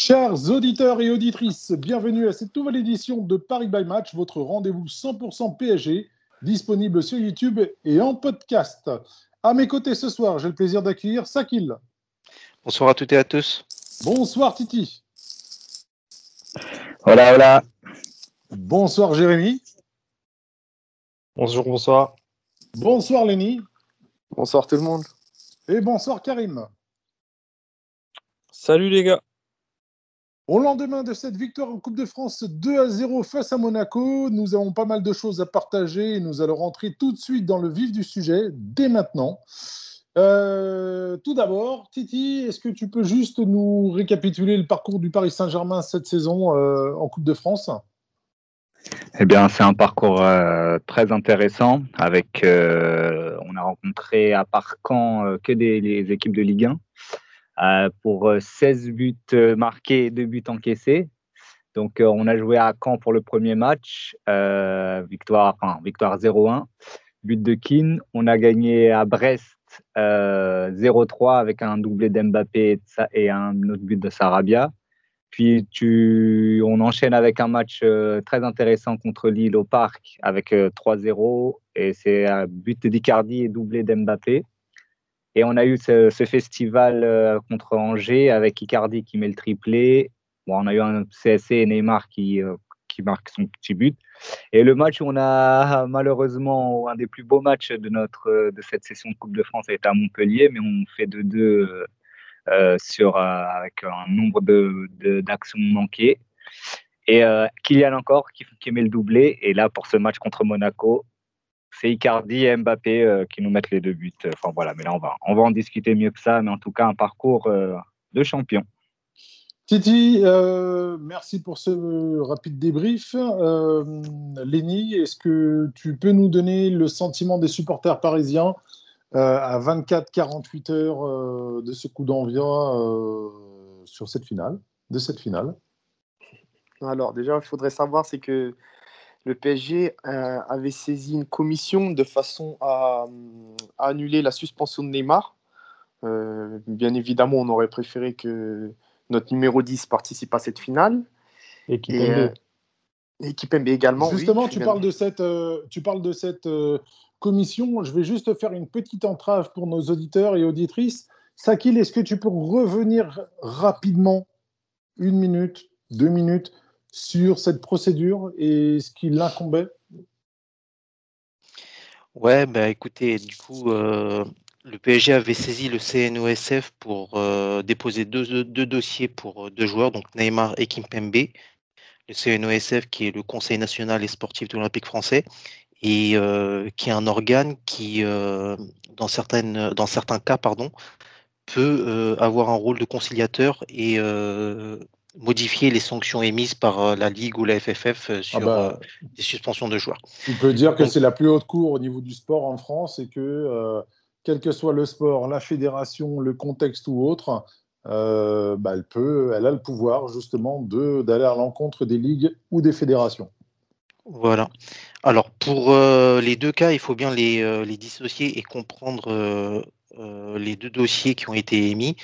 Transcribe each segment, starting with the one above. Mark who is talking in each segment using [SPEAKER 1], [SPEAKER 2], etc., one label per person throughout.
[SPEAKER 1] Chers auditeurs et auditrices, bienvenue à cette nouvelle édition de Paris by Match, votre rendez-vous 100% PSG, disponible sur YouTube et en podcast. À mes côtés ce soir, j'ai le plaisir d'accueillir Sakil.
[SPEAKER 2] Bonsoir à toutes et à tous.
[SPEAKER 1] Bonsoir Titi.
[SPEAKER 3] Voilà, voilà.
[SPEAKER 1] Bonsoir Jérémy.
[SPEAKER 4] Bonjour, bonsoir.
[SPEAKER 1] Bonsoir Lenny.
[SPEAKER 5] Bonsoir tout le monde.
[SPEAKER 1] Et bonsoir Karim.
[SPEAKER 4] Salut les gars.
[SPEAKER 1] Au lendemain de cette victoire en Coupe de France 2 à 0 face à Monaco, nous avons pas mal de choses à partager et nous allons rentrer tout de suite dans le vif du sujet dès maintenant. Euh, tout d'abord, Titi, est-ce que tu peux juste nous récapituler le parcours du Paris Saint-Germain cette saison euh, en Coupe de France?
[SPEAKER 3] Eh bien, c'est un parcours euh, très intéressant. Avec, on a rencontré à part Caen que des les équipes de Ligue 1. Euh, pour 16 euh, buts euh, marqués et 2 buts encaissés. Donc, on a joué à Caen pour le premier match, victoire, victoire 0-1, but de Keane. On a gagné à Brest 0-3 avec un doublé d'Mbappé et un autre but de Sarabia. Puis on enchaîne avec un match très intéressant contre Lille au Parc avec 3-0 et c'est un but d'Icardi et doublé d'Mbappé. Et on a eu ce, festival euh, contre Angers avec Icardi qui met le triplé. Bon, on a eu un CSC et Neymar qui, euh, marque son petit but. Et le match où on a malheureusement un des plus beaux matchs de, notre, de cette session de Coupe de France été à Montpellier, mais on fait de deux euh, sur, avec un nombre d'actions de, manquées. Et Kylian encore qui, qui met le doublé. Et là, pour ce match contre Monaco, c'est Icardi et Mbappé euh, qui nous mettent les deux buts. Enfin voilà, mais là on va, on va en discuter mieux que ça, mais en tout cas un parcours euh, de champion.
[SPEAKER 1] Titi, euh, merci pour ce rapide débrief. Euh, Léni, est-ce que tu peux nous donner le sentiment des supporters parisiens à 24-48 heures de ce coup d'envoi sur cette finale, de cette finale?
[SPEAKER 5] Alors déjà, il faudrait savoir, c'est que le PSG euh, avait saisi une commission de façon à, annuler la suspension de Neymar. Euh, bien évidemment, on aurait préféré que notre numéro 10 participe à cette finale.
[SPEAKER 4] Et Kipembe.
[SPEAKER 5] Et, également.
[SPEAKER 1] Justement, tu, parles de cette, euh, tu parles de cette commission. Je vais juste faire une petite entrave pour nos auditeurs et auditrices. Sakil, est-ce que tu peux revenir rapidement, une minute, deux minutes, sur cette procédure et ce qui l'incombait?
[SPEAKER 2] Ouais, bah écoutez, du coup, euh, le PSG avait saisi le CNOSF pour euh, déposer deux, dossiers pour euh, deux joueurs, donc Neymar et Kimpembe. Le CNOSF, qui est le Conseil national et sportif de l'Olympique français, et qui est un organe qui, dans, certaines, dans certains cas, pardon, peut avoir un rôle de conciliateur et modifier les sanctions émises par euh, la Ligue ou la FFF euh, sur bah, euh, des suspensions de joueurs.
[SPEAKER 1] On peut dire que c'est la plus haute cour au niveau du sport en France et que, quel que soit le sport, la fédération, le contexte ou autre, bah, elle, peut, elle a le pouvoir justement d'aller à l'encontre des ligues ou des fédérations.
[SPEAKER 2] Voilà. Alors pour les deux cas, il faut bien les, les dissocier et comprendre les deux dossiers qui ont été émis.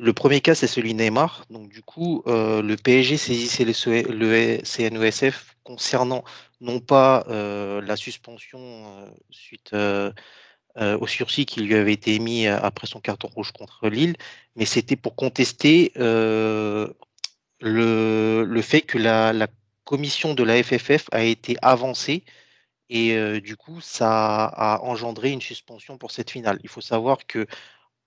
[SPEAKER 2] Le premier cas, c'est celui Neymar. Donc, du coup, euh, le PSG saisissait le, CNESF concernant non pas euh, la suspension euh, suite au sursis qui lui avait été émis après son carton rouge contre Lille, mais c'était pour contester le, fait que la, la, commission de la FFF a été avancée et du coup, ça a engendré une suspension pour cette finale. Il faut savoir que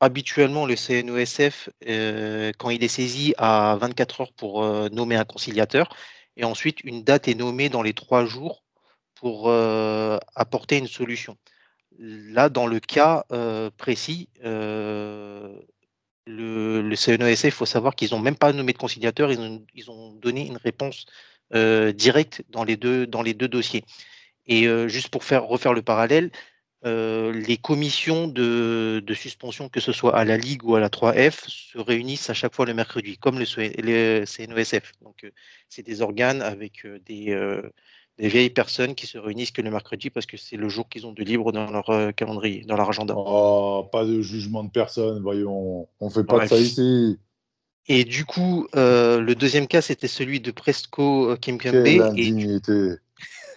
[SPEAKER 2] habituellement, le CNOSF, euh, quand il est saisi, a 24 heures pour euh, nommer un conciliateur. Et ensuite, une date est nommée dans les trois jours pour euh, apporter une solution. Là, dans le cas précis, le, CNOSF, il faut savoir qu'ils n'ont même pas nommé de conciliateur, ils ont, ils ont, donné une réponse directe dans les deux, dans les deux dossiers. Et juste pour faire, refaire le parallèle, les commissions de, suspension, que ce soit à la Ligue ou à la 3F, se réunissent à chaque fois le mercredi, comme le, CNOSF. Donc, c'est des organes avec des, vieilles personnes qui se réunissent que le mercredi parce que c'est le jour qu'ils ont de libre dans leur calendrier, dans leur agenda.
[SPEAKER 1] Oh, pas de jugement de personne, voyons. On ne fait pas de ça ici.
[SPEAKER 2] Et du coup, le deuxième cas, c'était celui de Presco Kimpembe.
[SPEAKER 1] Quelle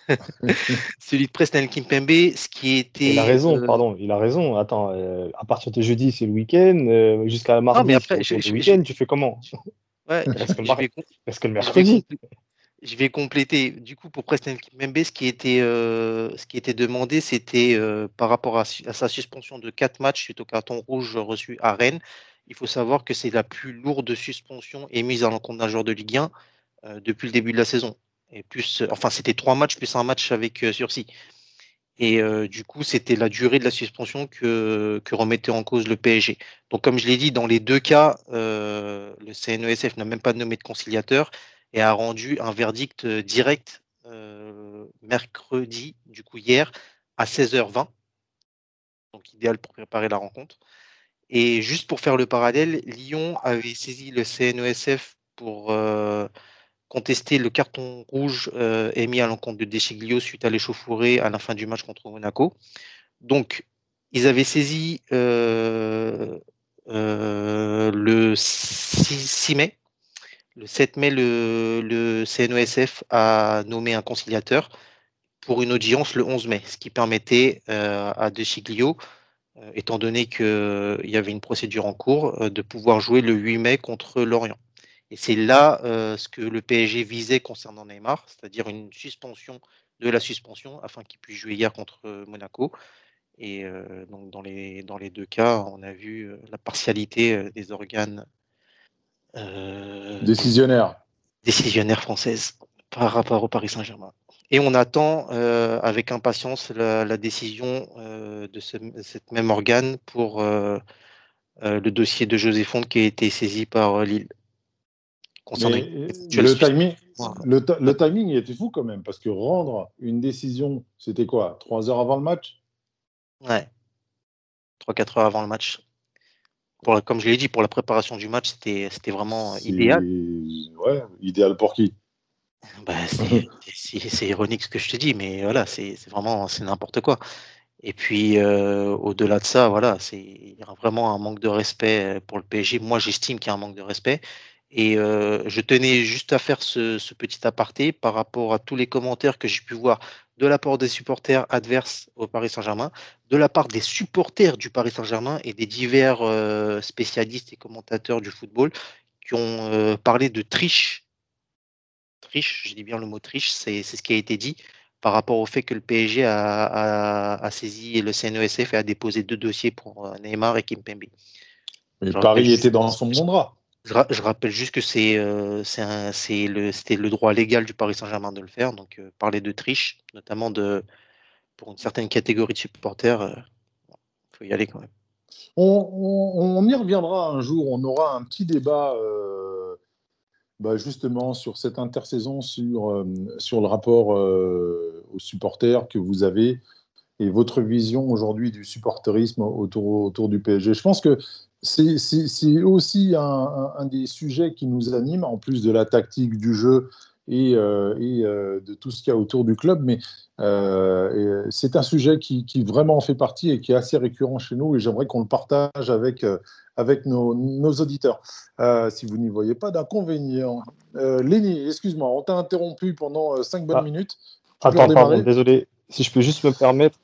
[SPEAKER 2] celui de Presnel Kimpembe, ce qui était.
[SPEAKER 4] Il a raison, euh, pardon, il a raison. Attends, euh, à partir de jeudi, c'est le week-end, euh, jusqu'à mardi, mais après, c'est le week-end, tu fais comment?
[SPEAKER 2] Ouais,
[SPEAKER 4] Est-ce que, le mercredi
[SPEAKER 2] je vais compléter. Du coup, pour Presnel Kimpembe, ce qui était, ce qui était demandé, c'était par rapport à, sa suspension de 4 matchs suite au carton rouge reçu à Rennes. Il faut savoir que c'est la plus lourde suspension émise à l'encontre d'un joueur de Ligue 1 depuis le début de la saison. Et plus, euh, enfin, c'était trois matchs plus un match avec euh, sursis. Et euh, du coup, c'était la durée de la suspension que, que, remettait en cause le PSG. Donc, comme je l'ai dit, dans les deux cas, le CNESF n'a même pas nommé de conciliateur et a rendu un verdict direct mercredi, du coup hier, à 16h20. Donc, idéal pour préparer la rencontre. Et juste pour faire le parallèle, Lyon avait saisi le CNESF pour contester le carton rouge euh, émis à l'encontre de Deschiglio suite à l'échauffourée à la fin du match contre Monaco. Donc, ils avaient saisi euh, euh, le 6, mai. Le 7 mai, le, le, CNOSF a nommé un conciliateur pour une audience le 11 mai, ce qui permettait à Deschiglio, étant donné qu'il y avait une procédure en cours, de pouvoir jouer le 8 mai contre Lorient. Et c'est là ce que le PSG visait concernant Neymar, c'est-à-dire une suspension de la suspension afin qu'il puisse jouer hier contre Monaco. Et donc dans les, dans les deux cas, on a vu la partialité des organes
[SPEAKER 1] décisionnaires
[SPEAKER 2] décisionnaires françaises par rapport au Paris Saint-Germain. Et on attend avec impatience la, décision de cette même organe pour le dossier de José Fonte qui a été saisi par Lille.
[SPEAKER 1] Euh, le, timing, le, timing était fou quand même, parce que rendre une décision, c'était quoi Trois heures avant le match?
[SPEAKER 2] Ouais. 3-4 heures avant le match. Pour comme je l'ai dit, pour la préparation du match, c'était vraiment idéal.
[SPEAKER 1] Ouais, idéal pour qui?
[SPEAKER 2] Bah, C'est ironique ce que je te dis, mais voilà, c'est vraiment n'importe quoi. Et puis, euh, au-delà de ça, voilà, il y a vraiment un manque de respect pour le PSG. Moi, j'estime qu'il y a un manque de respect. Et je tenais juste à faire ce, petit aparté par rapport à tous les commentaires que j'ai pu voir de la part des supporters adverses au Paris Saint-Germain, de la part des supporters du Paris Saint-Germain et des divers spécialistes et commentateurs du football qui ont parlé de triche. Triche, je dis bien le mot triche, c'est ce qui a été dit par rapport au fait que le PSG a, saisi le CNESF et a déposé deux dossiers pour Neymar et Kimpembe.
[SPEAKER 1] Mais Paris était dans son bon droit.
[SPEAKER 2] Je, rappelle juste que c'est euh, le, le droit légal du Paris Saint-Germain de le faire. Donc, euh, parler de triche, notamment de, pour une certaine catégorie de supporters, il euh, faut y aller quand même.
[SPEAKER 1] On, y reviendra un jour. On aura un petit débat bah, justement sur cette intersaison, sur, sur le rapport aux supporters que vous avez et votre vision aujourd'hui du supporterisme autour, autour du PSG. Je pense que c'est aussi un, des sujets qui nous anime, en plus de la tactique du jeu et, euh, euh, de tout ce qu'il y a autour du club. Mais euh, c'est un sujet qui, vraiment fait partie et qui est assez récurrent chez nous et j'aimerais qu'on le partage avec, avec nos, auditeurs, si vous n'y voyez pas d'inconvénient. Léni, excuse-moi, on t'a interrompu pendant cinq bonnes ah. minutes.
[SPEAKER 4] Attends, pardon, désolé. Si je peux juste me permettre,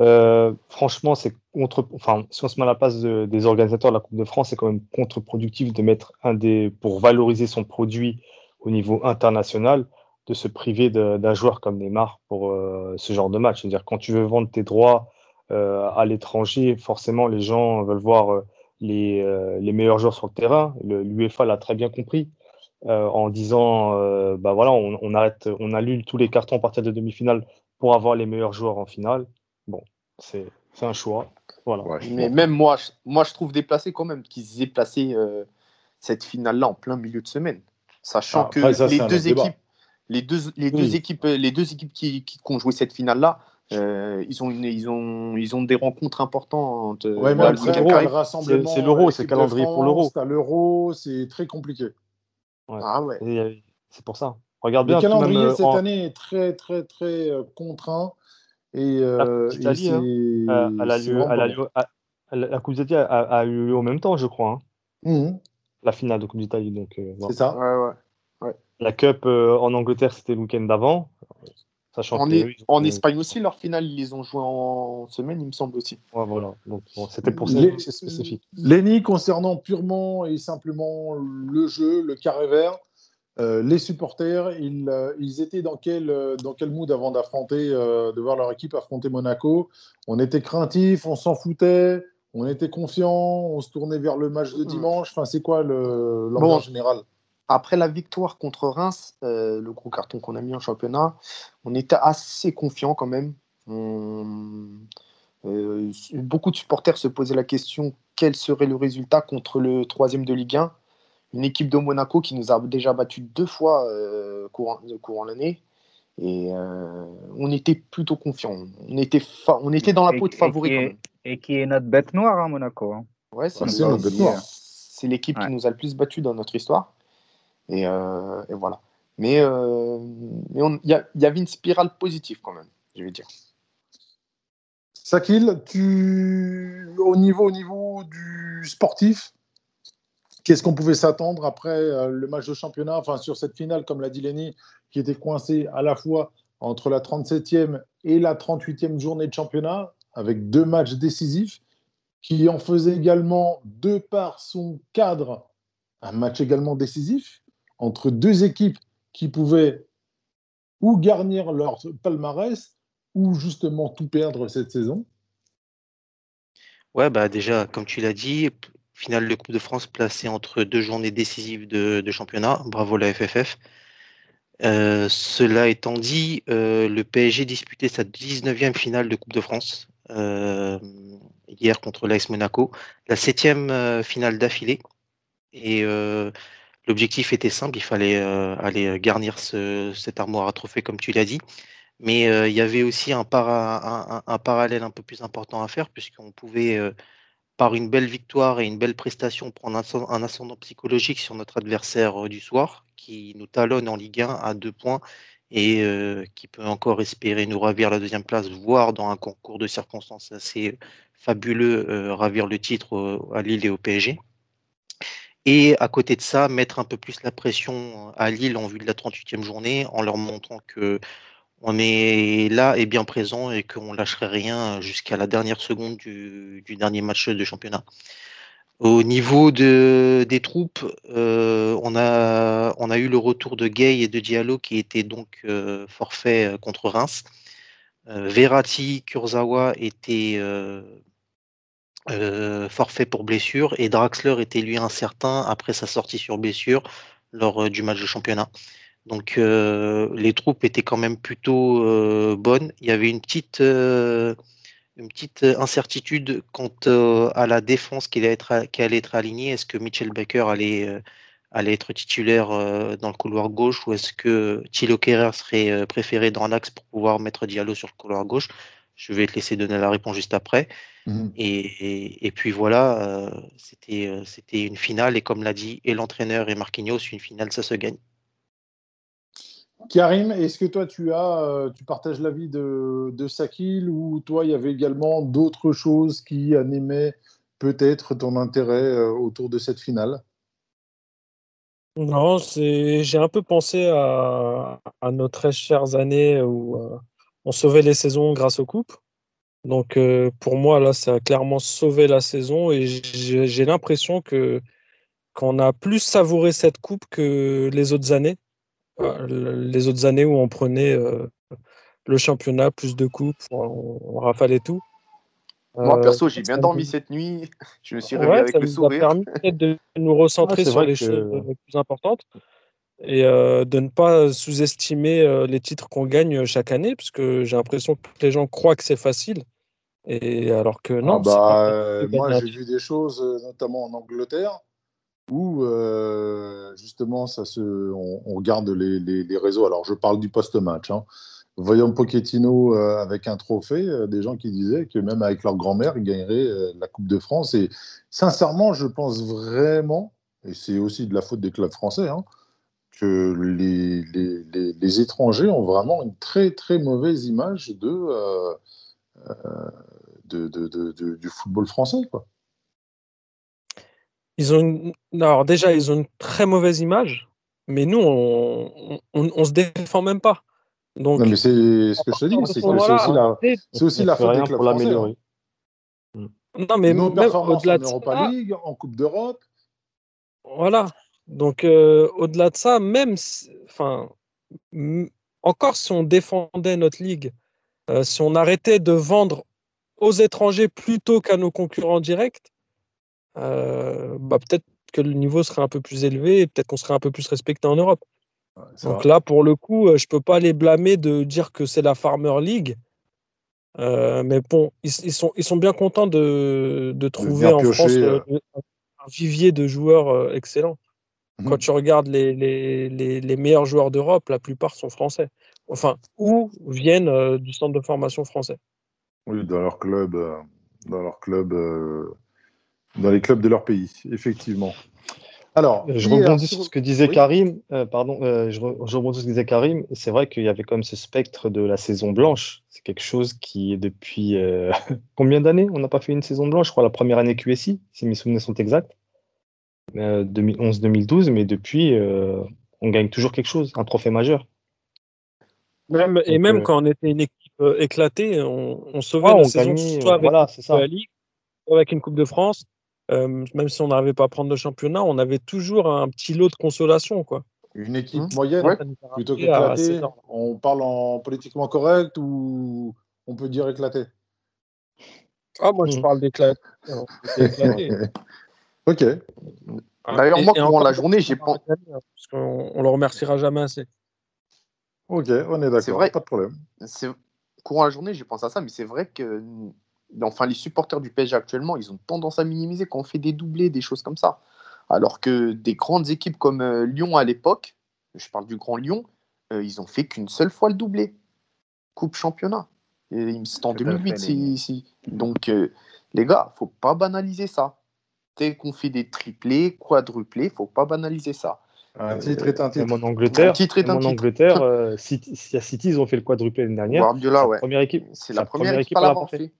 [SPEAKER 4] euh, franchement, c'est contre. Enfin, si on se met à la place des organisateurs de la Coupe de France, c'est quand même contre-productif de mettre un des pour valoriser son produit au niveau international, de se priver d'un joueur comme Neymar pour euh, ce genre de match. C'est-à-dire quand tu veux vendre tes droits euh, à l'étranger, forcément les gens veulent voir les, les meilleurs joueurs sur le terrain. L'UEFA l'a très bien compris. en disant bah voilà on, on, arrête on annule tous les cartons à partir de demi-finale pour avoir les meilleurs joueurs en finale Bon, c'est un choix. Voilà.
[SPEAKER 5] mais même moi, je, moi, je trouve déplacé quand même qu'ils aient placé euh, cette finale-là en plein milieu de semaine. Sachant ah, que les, deux équipes, les deux, les deux
[SPEAKER 4] Oui.
[SPEAKER 5] équipes, les deux équipes qui, qui, ont joué cette finale-là, euh, ils, ont une- ils, ont, ils ont des rencontres importantes. euh,
[SPEAKER 1] Ouais,
[SPEAKER 4] c'est- c'est l'Euro, c'est le calendrier pour l'Euro.
[SPEAKER 1] T'as l'Euro, c'est très compliqué.
[SPEAKER 5] Ah ouais.
[SPEAKER 4] Euh, C'est pour ça. Regarde
[SPEAKER 1] Le
[SPEAKER 4] bien, tout même,
[SPEAKER 1] calendrier
[SPEAKER 4] euh,
[SPEAKER 1] cette
[SPEAKER 4] en-
[SPEAKER 1] année est très, très, très euh, contraint. Et, euh,
[SPEAKER 4] Coupe
[SPEAKER 1] et
[SPEAKER 4] hein, elle a lieu- elle a lieu- la Coupe d'Italie a, eu lieu en même temps, je crois, hein,
[SPEAKER 1] Mhm,
[SPEAKER 4] la finale de Coupe d'Italie. Donc, euh, voilà.
[SPEAKER 1] c'est ça.
[SPEAKER 5] Ouais, ouais.
[SPEAKER 4] La Cup euh, en Angleterre, c'était le week-end d'avant. Sachant
[SPEAKER 5] En,
[SPEAKER 4] que,
[SPEAKER 5] E-
[SPEAKER 4] ont-
[SPEAKER 5] en Espagne aussi, leur finale, ils les ont joué en semaine, il me semble aussi.
[SPEAKER 4] Ouais, voilà. Donc, bon, c'était pour ça c'est spécifique.
[SPEAKER 1] Lenny, concernant purement et simplement le jeu, le carré vert, euh, les supporters, ils, euh, ils étaient dans quel, euh, dans quel mood avant d'affronter, de voir leur équipe affronter Monaco? On était craintifs, on s'en foutait, on était confiants, on se tournait vers le match de dimanche. Enfin, c'est quoi le- l'ambiance
[SPEAKER 5] Bon.
[SPEAKER 1] générale?
[SPEAKER 5] Après la victoire contre Reims, le gros carton qu'on a mis en championnat, on était assez confiant quand même. On- beaucoup de supporters se posaient la question quel serait le résultat contre le troisième de Ligue 1 Une équipe de Monaco qui nous a déjà battu deux fois euh, courant, courant l'année. Et euh, on était plutôt confiant. On était, fa- on était dans la peau de favori.
[SPEAKER 3] Et qui est notre bête noire, hein, Monaco. hein.
[SPEAKER 5] Ouais, c'est
[SPEAKER 1] Ah,
[SPEAKER 5] le-
[SPEAKER 1] c'est notre bête noire.
[SPEAKER 5] c'est l'équipe
[SPEAKER 3] Ouais.
[SPEAKER 5] qui nous a le plus battu dans notre histoire. Et, euh, et voilà. Mais euh, y, il y avait une spirale positive quand même, je vais dire.
[SPEAKER 1] Sakil, tu... au, niveau, au niveau du sportif, qu'est-ce qu'on pouvait s'attendre après euh, le match de championnat, enfin sur cette finale, comme l'a dit Lenny, qui était coincée à la fois entre la 37e et la 38e journée de championnat, avec deux matchs décisifs, qui en faisait également, de par son cadre, un match également décisif, entre deux équipes qui pouvaient ou garnir leur palmarès, ou justement tout perdre cette saison.
[SPEAKER 2] Ouais, bah déjà, comme tu l'as dit, finale de Coupe de France placée entre deux journées décisives de, championnat. Bravo la FFF. Euh, cela étant dit, euh, le PSG disputait sa 19e finale de Coupe de France euh, hier contre l'AS Monaco, la septième euh, finale d'affilée. Et l'objectif était simple, il fallait aller garnir ce, cette armoire à trophées, comme tu l'as dit. Mais il y avait aussi un, para- un- un- un parallèle un peu plus important à faire, puisqu'on pouvait, par une belle victoire et une belle prestation, prendre un, ascend- un ascendant psychologique sur notre adversaire euh, du soir, qui nous talonne en Ligue 1 à deux points et euh, qui peut encore espérer nous ravir la deuxième place, voire dans un concours de circonstances assez fabuleux, euh, ravir le titre à Lille et au PSG. Et à côté de ça, mettre un peu plus la pression à Lille en vue de la 38e journée, en leur montrant que on est là et bien présent et qu'on lâcherait rien jusqu'à la dernière seconde du, dernier match de championnat. Au niveau de, des troupes, euh, on, a, on a eu le retour de Gay et de Diallo qui étaient donc euh, forfaits euh, contre Reims. Euh, Verratti, Kurzawa étaient euh, forfaits pour blessure et Draxler était lui incertain après sa sortie sur blessure lors du match de championnat. Donc euh, les troupes étaient quand même plutôt euh, bonnes. Il y avait une petite, euh, une petite incertitude quant à la défense qui allait être, qui allait être alignée. Est-ce que Mitchell Baker allait, allait être titulaire dans le couloir gauche ou est-ce que Thilo Kerrer serait préféré dans l'axe pour pouvoir mettre Diallo sur le couloir gauche? Je vais te laisser donner la réponse juste après. Et, et, et puis voilà, c'était c'était une finale et comme l'a dit et l'entraîneur et Marquinhos, une finale ça se gagne.
[SPEAKER 1] Karim, est-ce que toi tu as, euh, tu partages l'avis de, de Sakil ou toi il y avait également d'autres choses qui animaient peut-être ton intérêt euh, autour de cette finale?
[SPEAKER 6] Non, j'ai un peu pensé à, nos très chères années où euh, on sauvait les saisons grâce aux coupes. Donc pour moi, là, ça a clairement sauvé la saison et j'ai l'impression qu'on a plus savouré cette coupe que les autres années. Euh, les autres années où on prenait euh, le championnat, plus de coupes, on, on rafalait tout.
[SPEAKER 5] Moi,
[SPEAKER 6] Euh,
[SPEAKER 5] perso, j'ai bien
[SPEAKER 6] ça
[SPEAKER 5] dormi cette nuit. Je me suis réveillé
[SPEAKER 6] Ouais,
[SPEAKER 5] avec
[SPEAKER 6] ça
[SPEAKER 5] le
[SPEAKER 6] nous a
[SPEAKER 5] sourire.
[SPEAKER 6] permis peut-être de nous recentrer
[SPEAKER 4] Ah,
[SPEAKER 6] sur les
[SPEAKER 4] que-
[SPEAKER 6] choses les plus importantes et euh, de ne pas sous-estimer euh, les titres qu'on gagne chaque année, parce que j'ai l'impression que les gens croient que c'est facile, et alors que non,
[SPEAKER 1] Ah
[SPEAKER 6] c'est
[SPEAKER 1] bah, euh, Moi j'ai vu des choses, notamment en Angleterre, où euh, justement on, regarde les, réseaux. Alors je parle du post-match. Hein. Voyons Pochettino euh, avec un trophée, euh, des gens qui disaient que même avec leur grand-mère, ils gagneraient la Coupe de France. Et sincèrement, je pense vraiment, et c'est aussi de la faute des clubs français, hein, que les, étrangers ont vraiment une très très mauvaise image du football français.
[SPEAKER 6] Ils ont une... Alors déjà, ils ont une très mauvaise image, mais nous, on, on, on se défend même pas. Donc,
[SPEAKER 1] Non, mais c'est ce que je te dis, c'est aussi la, c'est aussi la faute des
[SPEAKER 4] rien
[SPEAKER 1] clubs
[SPEAKER 4] pour
[SPEAKER 1] français. hein.
[SPEAKER 4] l'améliorer.
[SPEAKER 6] Non, mais
[SPEAKER 1] Nos
[SPEAKER 6] même
[SPEAKER 1] performances
[SPEAKER 6] au-delà
[SPEAKER 1] en
[SPEAKER 6] de ça,
[SPEAKER 1] Europa League, en Coupe d'Europe.
[SPEAKER 6] Voilà. Donc, euh, au-delà de ça, même, si- enfin, m- encore si on défendait notre ligue, euh, si on arrêtait de vendre aux étrangers plutôt qu'à nos concurrents directs, euh, bah, peut-être que le niveau serait un peu plus élevé et peut-être qu'on serait un peu plus respecté en Europe.
[SPEAKER 1] Ouais,
[SPEAKER 6] Donc
[SPEAKER 1] vrai.
[SPEAKER 6] là, pour le coup, je peux pas les blâmer de dire que c'est la Farmer League. Euh, mais bon, ils, ils sont, ils sont bien contents de, de trouver en
[SPEAKER 1] piocher,
[SPEAKER 6] France
[SPEAKER 1] euh.
[SPEAKER 6] euh, un vivier de joueurs excellents. Quand
[SPEAKER 1] Mhm.
[SPEAKER 6] tu regardes les, les, les, les meilleurs joueurs d'Europe, la plupart sont français. Enfin, ou viennent du centre de formation français.
[SPEAKER 1] Oui, dans leur club, dans leur club, dans les clubs de leur pays, effectivement. Alors,
[SPEAKER 4] Euh, Je rebondis sur ce que disait
[SPEAKER 1] Oui.
[SPEAKER 4] Karim. euh, pardon, euh, je, re- je rebondis sur ce que disait Karim. C'est vrai qu'il y avait quand même ce spectre de la saison blanche. C'est quelque chose qui est depuis euh, combien d'années On n'a pas fait une saison blanche, je crois, la première année QSI, si mes souvenirs sont exacts. Euh, 2011-2012, mais depuis, euh, on gagne toujours quelque chose, un trophée majeur.
[SPEAKER 6] Même, et même
[SPEAKER 4] euh,
[SPEAKER 6] quand on était une équipe éclatée, on, on sauvait
[SPEAKER 4] Ah,
[SPEAKER 6] la
[SPEAKER 4] on
[SPEAKER 6] saison
[SPEAKER 4] gagnait,
[SPEAKER 6] soit avec
[SPEAKER 4] voilà, c'est ça.
[SPEAKER 6] la Ligue, soit avec une Coupe de France. Euh, même si on n'arrivait pas à prendre le championnat, on avait toujours un petit lot de consolation. Quoi.
[SPEAKER 1] une équipe
[SPEAKER 5] Mhm.
[SPEAKER 1] moyenne,
[SPEAKER 5] Ouais.
[SPEAKER 1] Plutôt qu'éclatée, on parle en politiquement correct ou on peut dire éclaté?
[SPEAKER 6] Ah, moi, je
[SPEAKER 4] Mhm.
[SPEAKER 6] parle d'éclaté. Alors, c'était éclaté.
[SPEAKER 1] Ok.
[SPEAKER 6] Ah,
[SPEAKER 5] D'ailleurs, moi,
[SPEAKER 6] encore
[SPEAKER 5] la journée, j'ai
[SPEAKER 6] gagner, hein, parce qu'on on le remerciera jamais assez.
[SPEAKER 1] Ok, on est d'accord,
[SPEAKER 5] vrai.
[SPEAKER 1] pas de problème.
[SPEAKER 5] c'est courant la journée, j'ai pensé à ça, mais c'est vrai que enfin, les supporters du PSG actuellement, ils ont tendance à minimiser quand on fait des doublés, des choses comme ça. Alors que des grandes équipes comme euh, Lyon à l'époque, je parle du Grand Lyon, euh, ils ont fait qu'une seule fois le doublé. Coupe championnat. Et C'était en
[SPEAKER 3] Tout à
[SPEAKER 5] 2008.
[SPEAKER 3] fait,
[SPEAKER 5] si-
[SPEAKER 3] les-
[SPEAKER 5] si. Donc, euh, les gars, faut pas banaliser ça. Dès qu'on fait des triplés, quadruplés, faut pas banaliser ça.
[SPEAKER 1] Un titre est un titre.
[SPEAKER 4] Même en Angleterre,
[SPEAKER 5] Un titre est
[SPEAKER 4] même
[SPEAKER 5] un
[SPEAKER 4] en
[SPEAKER 5] titre.
[SPEAKER 4] Angleterre City, si à City, ils ont fait le quadruplé l'année dernière.
[SPEAKER 5] Guardiola, ouais.
[SPEAKER 4] première équipe.
[SPEAKER 5] C'est la première équipe à
[SPEAKER 4] l'a
[SPEAKER 5] l'avoir
[SPEAKER 4] pas
[SPEAKER 5] fait.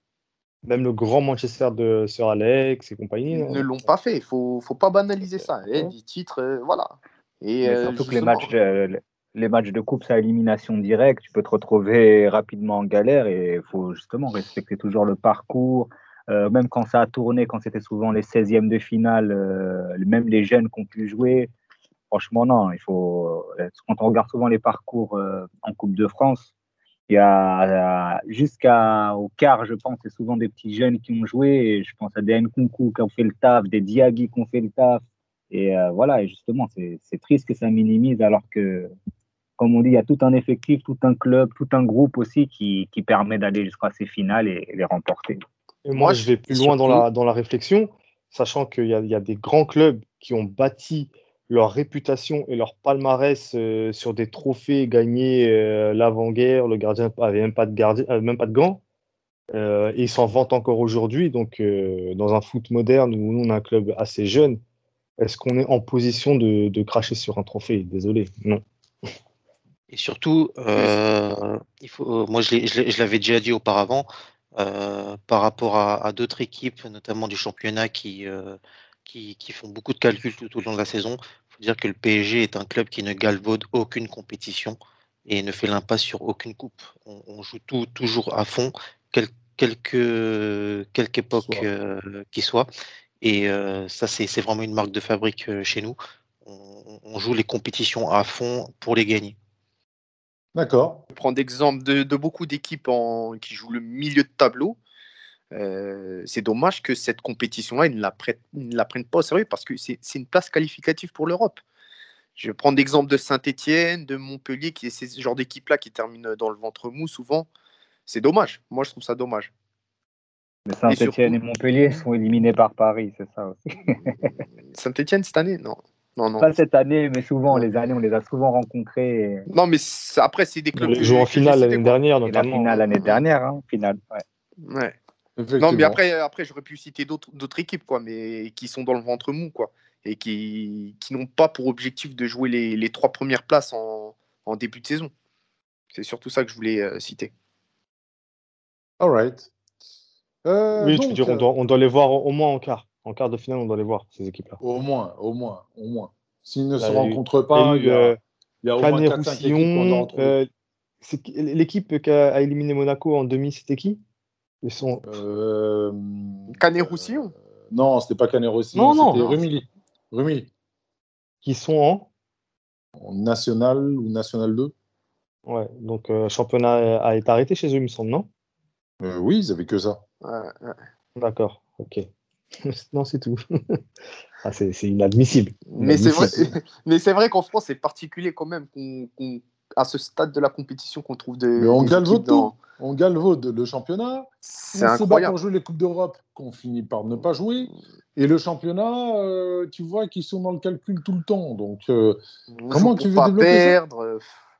[SPEAKER 4] Même le grand Manchester de Sir Alex et compagnie.
[SPEAKER 5] Ils
[SPEAKER 4] euh,
[SPEAKER 5] ne l'ont pas fait. Il faut, faut pas banaliser ça. Eh, des titres, euh, voilà. Et euh,
[SPEAKER 3] surtout que les matchs, de, les matchs de coupe, c'est à élimination directe. Tu peux te retrouver rapidement en galère et il faut justement respecter toujours le parcours. Euh, même quand ça a tourné, quand c'était souvent les 16e de finale, euh, même les jeunes qui ont pu jouer, franchement, non. Il faut, euh, quand on regarde souvent les parcours euh, en Coupe de France, il y a euh, jusqu'au quart, je pense, c'est souvent des petits jeunes qui ont joué. Et je pense à des Nkunku qui ont fait le taf, des Diaghi qui ont fait le taf. Et euh, voilà, et justement, c'est c'est triste que ça minimise alors que, comme on dit, il y a tout un effectif, tout un club, tout un groupe aussi qui, qui permet d'aller jusqu'à ces finales et, et les remporter.
[SPEAKER 4] Et moi, je vais plus loin dans la, dans la réflexion, sachant qu'il y a, il y a des grands clubs qui ont bâti leur réputation et leur palmarès euh, sur des trophées gagnés euh, l'avant-guerre, le gardien avait même pas de gardien, euh, même pas de gants, euh, et ils s'en vantent encore aujourd'hui. Donc, dans un foot moderne où nous on a un club assez jeune, est-ce qu'on est en position de, de cracher sur un trophée? Désolé, non.
[SPEAKER 2] Et surtout, il faut, moi je l'avais déjà dit auparavant, par rapport à, d'autres équipes, notamment du championnat, qui, qui, qui font beaucoup de calculs tout au long de la saison. Il faut dire que le PSG est un club qui ne galvaude aucune compétition et ne fait l'impasse sur aucune coupe. On, on joue tout, toujours à fond, quel- quelque, quelque époque
[SPEAKER 4] Soit.
[SPEAKER 2] euh, qui soit. Et euh, ça, c'est vraiment une marque de fabrique euh, chez nous. On, on joue les compétitions à fond pour les gagner.
[SPEAKER 1] D'accord.
[SPEAKER 5] je prends d'exemple de, de beaucoup d'équipes qui jouent le milieu de tableau. Euh, c'est dommage que cette compétition-là, ils ne la, ils ne la prennent pas au sérieux parce que c'est une place qualificative pour l'Europe. Je vais prendre l'exemple de Saint-Etienne, de Montpellier, qui est ce genre d'équipe-là qui termine dans le ventre mou souvent. C'est dommage. Moi, je trouve ça dommage.
[SPEAKER 3] Mais Saint-Etienne et,
[SPEAKER 5] surtout-
[SPEAKER 3] Montpellier sont éliminés par Paris, c'est ça aussi.
[SPEAKER 5] Saint-Etienne cette année? Non. Non, non.
[SPEAKER 3] Pas cette année, mais souvent, les années, on les a souvent rencontrés. et-
[SPEAKER 5] Non, mais après, c'est des clubs. Que-
[SPEAKER 4] joueurs en finale l'année dernière,
[SPEAKER 3] Et la
[SPEAKER 4] notamment.
[SPEAKER 3] finale l'année dernière, hein, finale. ouais.
[SPEAKER 5] Ouais. Non, mais après, après j'aurais pu citer d'autres équipes, quoi, mais qui sont dans le ventre mou, quoi, et qui, qui n'ont pas pour objectif de jouer les, les trois premières places en, en début de saison. C'est surtout ça que je voulais euh, citer.
[SPEAKER 1] All right. Euh,
[SPEAKER 4] Oui, tu veux
[SPEAKER 1] donc,
[SPEAKER 4] dire, on doit, on doit les voir au moins en quart. En quart de finale, on doit les voir, ces équipes-là.
[SPEAKER 1] Au moins, au moins, au moins. S'ils ne
[SPEAKER 4] Là,
[SPEAKER 1] se rencontrent pas, il y a,
[SPEAKER 4] euh,
[SPEAKER 1] il y a au moins
[SPEAKER 4] Canet
[SPEAKER 1] 4-5 équipes qu'on doit
[SPEAKER 4] Roussillon,
[SPEAKER 1] retrouver.
[SPEAKER 4] euh, c'est qui- l'équipe qui a éliminé Monaco en demi, c'était qui? Ils sont...
[SPEAKER 1] Euh,
[SPEAKER 5] Canet-Roussillon
[SPEAKER 1] euh, Non, c'était pas Canet Roussillon,
[SPEAKER 4] Non, non.
[SPEAKER 1] c'était Rumilly. Rumilly.
[SPEAKER 4] qui sont en
[SPEAKER 1] En National ou National 2
[SPEAKER 4] Ouais, donc euh, le championnat a été arrêté chez eux, il me semble, non?
[SPEAKER 1] Euh, Oui, ils avaient que ça.
[SPEAKER 5] Ouais, ouais.
[SPEAKER 4] D'accord, ok. non, c'est tout. ah, c'est c'est inadmissible.
[SPEAKER 5] Mais c'est vrai, mais c'est vrai qu'en France, c'est particulier quand même qu'on, qu'on- à ce stade de la compétition qu'on trouve des.
[SPEAKER 1] Mais on
[SPEAKER 5] équipes dans-
[SPEAKER 1] tout. On galvaude le championnat.
[SPEAKER 5] C'est
[SPEAKER 1] on se bat pour jouer les Coupes d'Europe qu'on finit par ne pas jouer. Et le championnat, euh, tu vois qu'ils sont dans le calcul tout le temps. Donc, euh, Comment tu veux
[SPEAKER 5] pas
[SPEAKER 1] développer ça?
[SPEAKER 5] perdre. euh,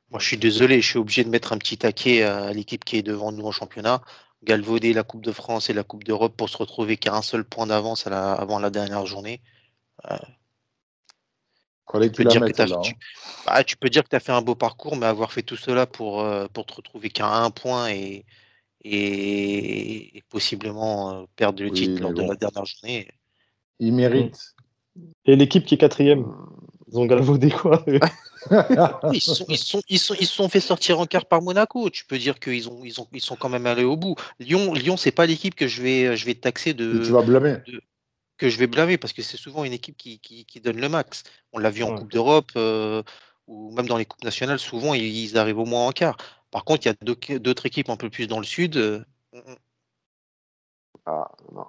[SPEAKER 2] Moi, je suis désolé, je suis obligé de mettre un petit taquet à l'équipe qui est devant nous en championnat. Galvauder la Coupe de France et la Coupe d'Europe pour se retrouver qu'à un seul point d'avance avant la dernière journée.
[SPEAKER 1] que
[SPEAKER 2] Tu
[SPEAKER 1] tu
[SPEAKER 2] peux,
[SPEAKER 1] la
[SPEAKER 2] dire que
[SPEAKER 1] mettes
[SPEAKER 2] t'as-
[SPEAKER 1] là.
[SPEAKER 2] tu- bah, tu peux dire que tu as fait un beau parcours, mais avoir fait tout cela pour, euh, pour te retrouver qu'à un point et, et, et possiblement euh, perdre le
[SPEAKER 1] Oui,
[SPEAKER 2] titre lors de la dernière journée.
[SPEAKER 1] Il mérite.
[SPEAKER 4] Et l'équipe qui est quatrième, ils ont galvaudé quoi
[SPEAKER 2] Ils se sont, ils sont, ils sont, ils sont fait sortir en quart par Monaco. Tu peux dire qu'ils ont, ils ont, ils sont quand même allés au bout. Lyon, Lyon, c'est pas l'équipe que je vais, je vais taxer
[SPEAKER 1] Et
[SPEAKER 2] de,
[SPEAKER 1] tu vas blâmer.
[SPEAKER 2] Que je vais blâmer parce que c'est souvent une équipe qui, qui, qui donne le max. On l'a vu en
[SPEAKER 4] Ouais.
[SPEAKER 2] Coupe d'Europe euh, ou même dans les Coupes nationales, souvent ils, ils arrivent au moins en quart. Par contre, il y a d'autres équipes un peu plus dans le sud. euh,
[SPEAKER 5] Ah, non.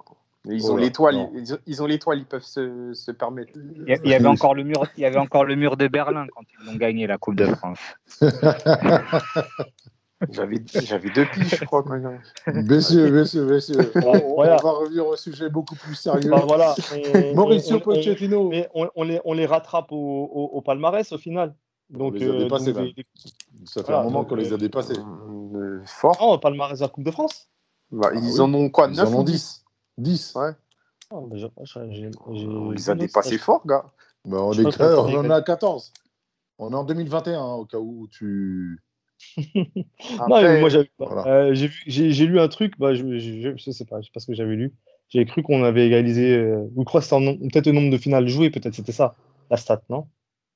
[SPEAKER 5] Mais ils ont l'étoile, ils, ils ont l'étoile, ils peuvent se, se permettre.
[SPEAKER 3] Il y, a- il y avait encore le mur, il y avait encore le mur de Berlin quand ils ont gagné la Coupe de France.
[SPEAKER 5] J'avais, j'avais deux piges, je crois. quand même.
[SPEAKER 1] messieurs, messieurs, messieurs, on, on-
[SPEAKER 4] Voilà.
[SPEAKER 1] on va revenir au sujet beaucoup plus sérieux.
[SPEAKER 4] Bah, voilà, on-
[SPEAKER 1] Mauricio
[SPEAKER 4] on-
[SPEAKER 1] Pochettino.
[SPEAKER 4] mais on, on les, on les rattrape au, au- au palmarès au final. Donc,
[SPEAKER 1] les a
[SPEAKER 4] euh,
[SPEAKER 1] dépassés,
[SPEAKER 4] donc,
[SPEAKER 1] même.
[SPEAKER 4] des-
[SPEAKER 1] Ça fait
[SPEAKER 4] Voilà,
[SPEAKER 1] un moment qu'on les a
[SPEAKER 4] euh,
[SPEAKER 1] dépassés.
[SPEAKER 5] Euh, fort.
[SPEAKER 4] Au palmarès de la Coupe de France
[SPEAKER 5] Bah,
[SPEAKER 1] Ah
[SPEAKER 5] ils
[SPEAKER 1] oui.
[SPEAKER 5] en ont quoi
[SPEAKER 1] Ils
[SPEAKER 5] 9
[SPEAKER 1] en
[SPEAKER 5] ou
[SPEAKER 1] ont
[SPEAKER 5] 10
[SPEAKER 1] 10. 10.
[SPEAKER 5] Ouais.
[SPEAKER 4] Ah, bah, j'ai- j'ai- j'ai-
[SPEAKER 5] On les a dépassés fort, gars.
[SPEAKER 1] Bah, on, est, en a 14. On est en 2021, hein, au cas où tu.
[SPEAKER 4] Non, mais
[SPEAKER 5] Après,
[SPEAKER 4] moi
[SPEAKER 1] Voilà.
[SPEAKER 4] euh, j'ai lu un truc, bah, je, je, je, je sais pas, je sais pas ce que j'avais lu. J'ai cru qu'on avait égalisé, euh, ou crois peut-être le nombre de finales jouées, peut-être c'était ça, la stat, non?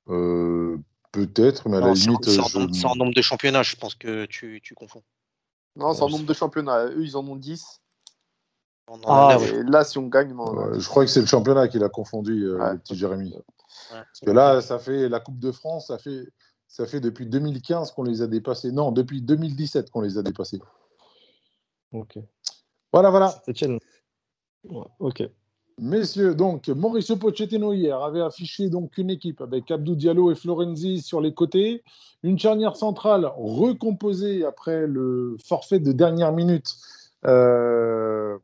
[SPEAKER 1] Euh, Peut-être, mais à la
[SPEAKER 2] non, en-
[SPEAKER 1] limite.
[SPEAKER 2] c'est en,
[SPEAKER 1] je-
[SPEAKER 2] nombre- c'est en nombre de championnats, je pense que tu, tu confonds.
[SPEAKER 5] non, c'est en nombre de championnats. Eux, ils en ont 10.
[SPEAKER 2] On en
[SPEAKER 4] Ah,
[SPEAKER 5] là, si on gagne, on en a
[SPEAKER 1] Ouais,
[SPEAKER 5] 10.
[SPEAKER 1] je crois que c'est le championnat qui l'a confondu, euh,
[SPEAKER 5] Ouais.
[SPEAKER 1] le petit Jérémy.
[SPEAKER 2] Ouais.
[SPEAKER 1] Parce que là, ça fait la Coupe de France, ça fait, ça fait depuis 2015 qu'on les a dépassés. Non, depuis 2017 qu'on les a dépassés.
[SPEAKER 4] Ok.
[SPEAKER 1] Voilà, voilà.
[SPEAKER 4] Ouais, ok.
[SPEAKER 1] Messieurs, donc Mauricio Pochettino hier avait affiché donc une équipe avec Abdou Diallo et Florenzi sur les côtés, une charnière centrale recomposée après le forfait de dernière minute euh,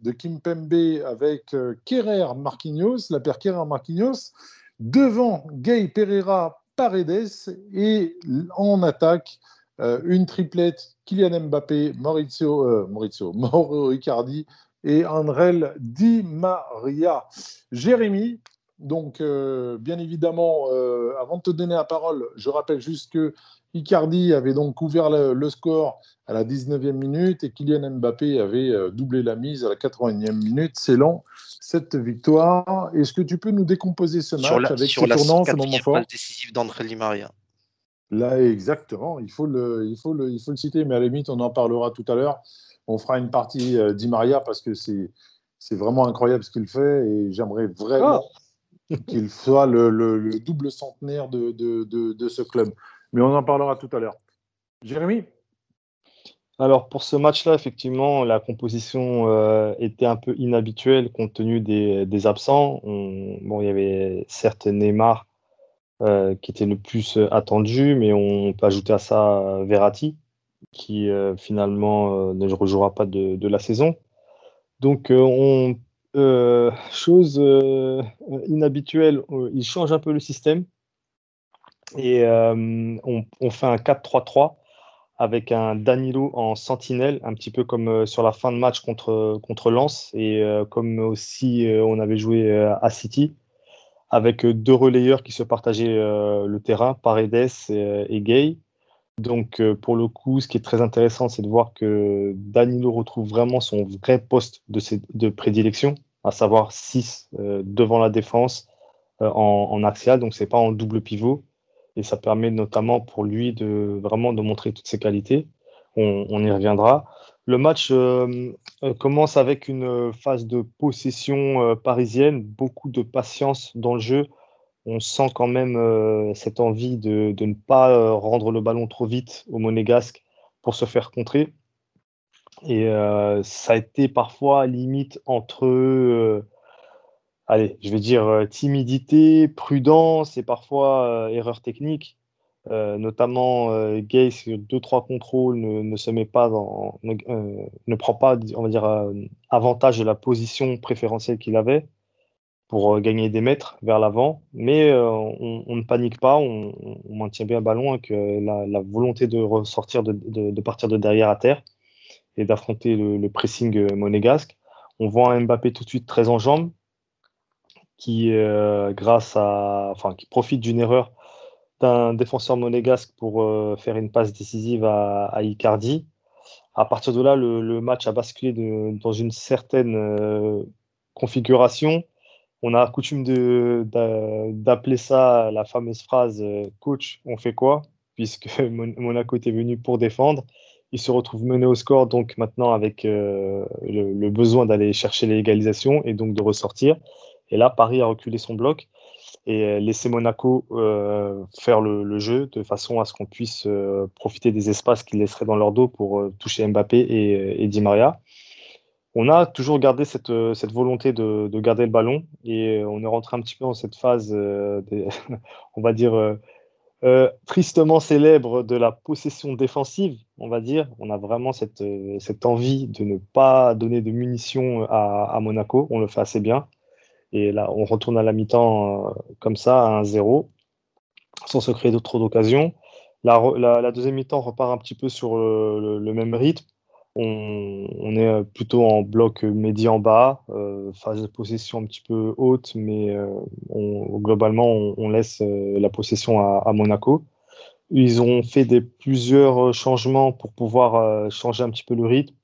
[SPEAKER 1] de Kim Pembe avec euh, Kerrer Marquinhos, la paire Kerrer Marquinhos, devant Gay Pereira Paredes et en attaque euh, une triplette Kylian Mbappé, Maurizio, euh, Maurizio Mauro et Andrel Di Maria. Jérémy, donc euh, bien évidemment, euh, avant de te donner la parole, je rappelle juste que Icardi avait donc ouvert le, le score à la 19e minute et Kylian Mbappé avait euh, doublé la mise à la 81e minute, scellant cette victoire. Est-ce que tu peux nous décomposer ce match
[SPEAKER 2] Sur la,
[SPEAKER 1] avec
[SPEAKER 2] sur
[SPEAKER 1] ses
[SPEAKER 2] la
[SPEAKER 1] tournants,
[SPEAKER 2] quatrième
[SPEAKER 1] forts
[SPEAKER 2] passe décisive d'André Di Maria.
[SPEAKER 1] Là, exactement. Il faut, le, il, faut le, il faut le citer, mais à la limite, on en parlera tout à l'heure. On fera une partie euh, Di Maria parce que c'est, c'est vraiment incroyable ce qu'il fait et j'aimerais vraiment qu'il soit le, le- le double centenaire de, ce club. Mais on en parlera tout à l'heure. Jérémy?
[SPEAKER 4] Alors pour ce match-là, effectivement, la composition euh, était un peu inhabituelle compte tenu des, absents. On- bon, il y avait certes Neymar euh, qui était le plus attendu, mais on peut ajouter à ça Verratti qui euh, finalement ne rejouera pas de la saison. Donc, on, chose inhabituelle, il change un peu le système et on, fait un 4-3-3 avec un Danilo en sentinelle, un petit peu comme euh, sur la fin de match contre, contre Lens et euh, comme aussi euh, on avait joué à City, avec deux relayeurs qui se partageaient le terrain, Paredes et, Gay. Donc pour le coup, ce qui est très intéressant, c'est de voir que Danilo retrouve vraiment son vrai poste de, prédilection, à savoir 6 devant la défense en, en axial, donc c'est pas en double pivot et ça permet notamment pour lui de vraiment de montrer toutes ses qualités. On, y reviendra. Le match euh, euh, commence avec une phase de possession euh, parisienne, beaucoup de patience dans le jeu. On sent quand même cette envie de, de, ne pas rendre le ballon trop vite au Monégasque pour se faire contrer. Et ça a été parfois limite entre allez, je vais dire euh, timidité, prudence et parfois euh, erreur technique. Euh, notamment Gay sur deux trois contrôles ne, se met pas dans, ne, prend pas on va dire avantage de la position préférentielle qu'il avait pour gagner des mètres vers l'avant mais on, ne panique pas on, maintient bien le ballon avec la, volonté de ressortir de, partir de derrière à terre et d'affronter le, pressing monégasque on voit un Mbappé tout de suite très en jambes qui, euh, grâce à, enfin, qui profite d'une erreur d'un défenseur monégasque pour euh, faire une passe décisive à, Icardi. À partir de là, le, match a basculé dans une certaine euh, configuration. On a coutume d'appeler ça la fameuse phrase coach, on fait quoi? Puisque Monaco était venu pour défendre. Il se retrouve mené au score, donc maintenant avec le, le, besoin d'aller chercher l'égalisation et donc de ressortir. Et là, Paris a reculé son bloc et euh, laissé Monaco euh, faire le, jeu de façon à ce qu'on puisse euh, profiter des espaces qu'ils laisseraient dans leur dos pour toucher Mbappé et, Di Maria. On a toujours gardé cette, cette volonté de, garder le ballon et on est rentré un petit peu dans cette phase, on va dire, tristement célèbre de la possession défensive, on va dire. On a vraiment cette, envie de ne pas donner de munitions à, Monaco. On le fait assez bien. Et là, on retourne à la mi-temps euh, comme ça, à 1-0, sans se créer trop d'occasions. La, deuxième mi-temps repart un petit peu sur le, même rythme. On, est euh, plutôt en bloc médian bas, euh, phase de possession un petit peu haute, mais globalement, on, laisse la possession à, Monaco. Ils ont fait plusieurs changements pour pouvoir changer un petit peu le rythme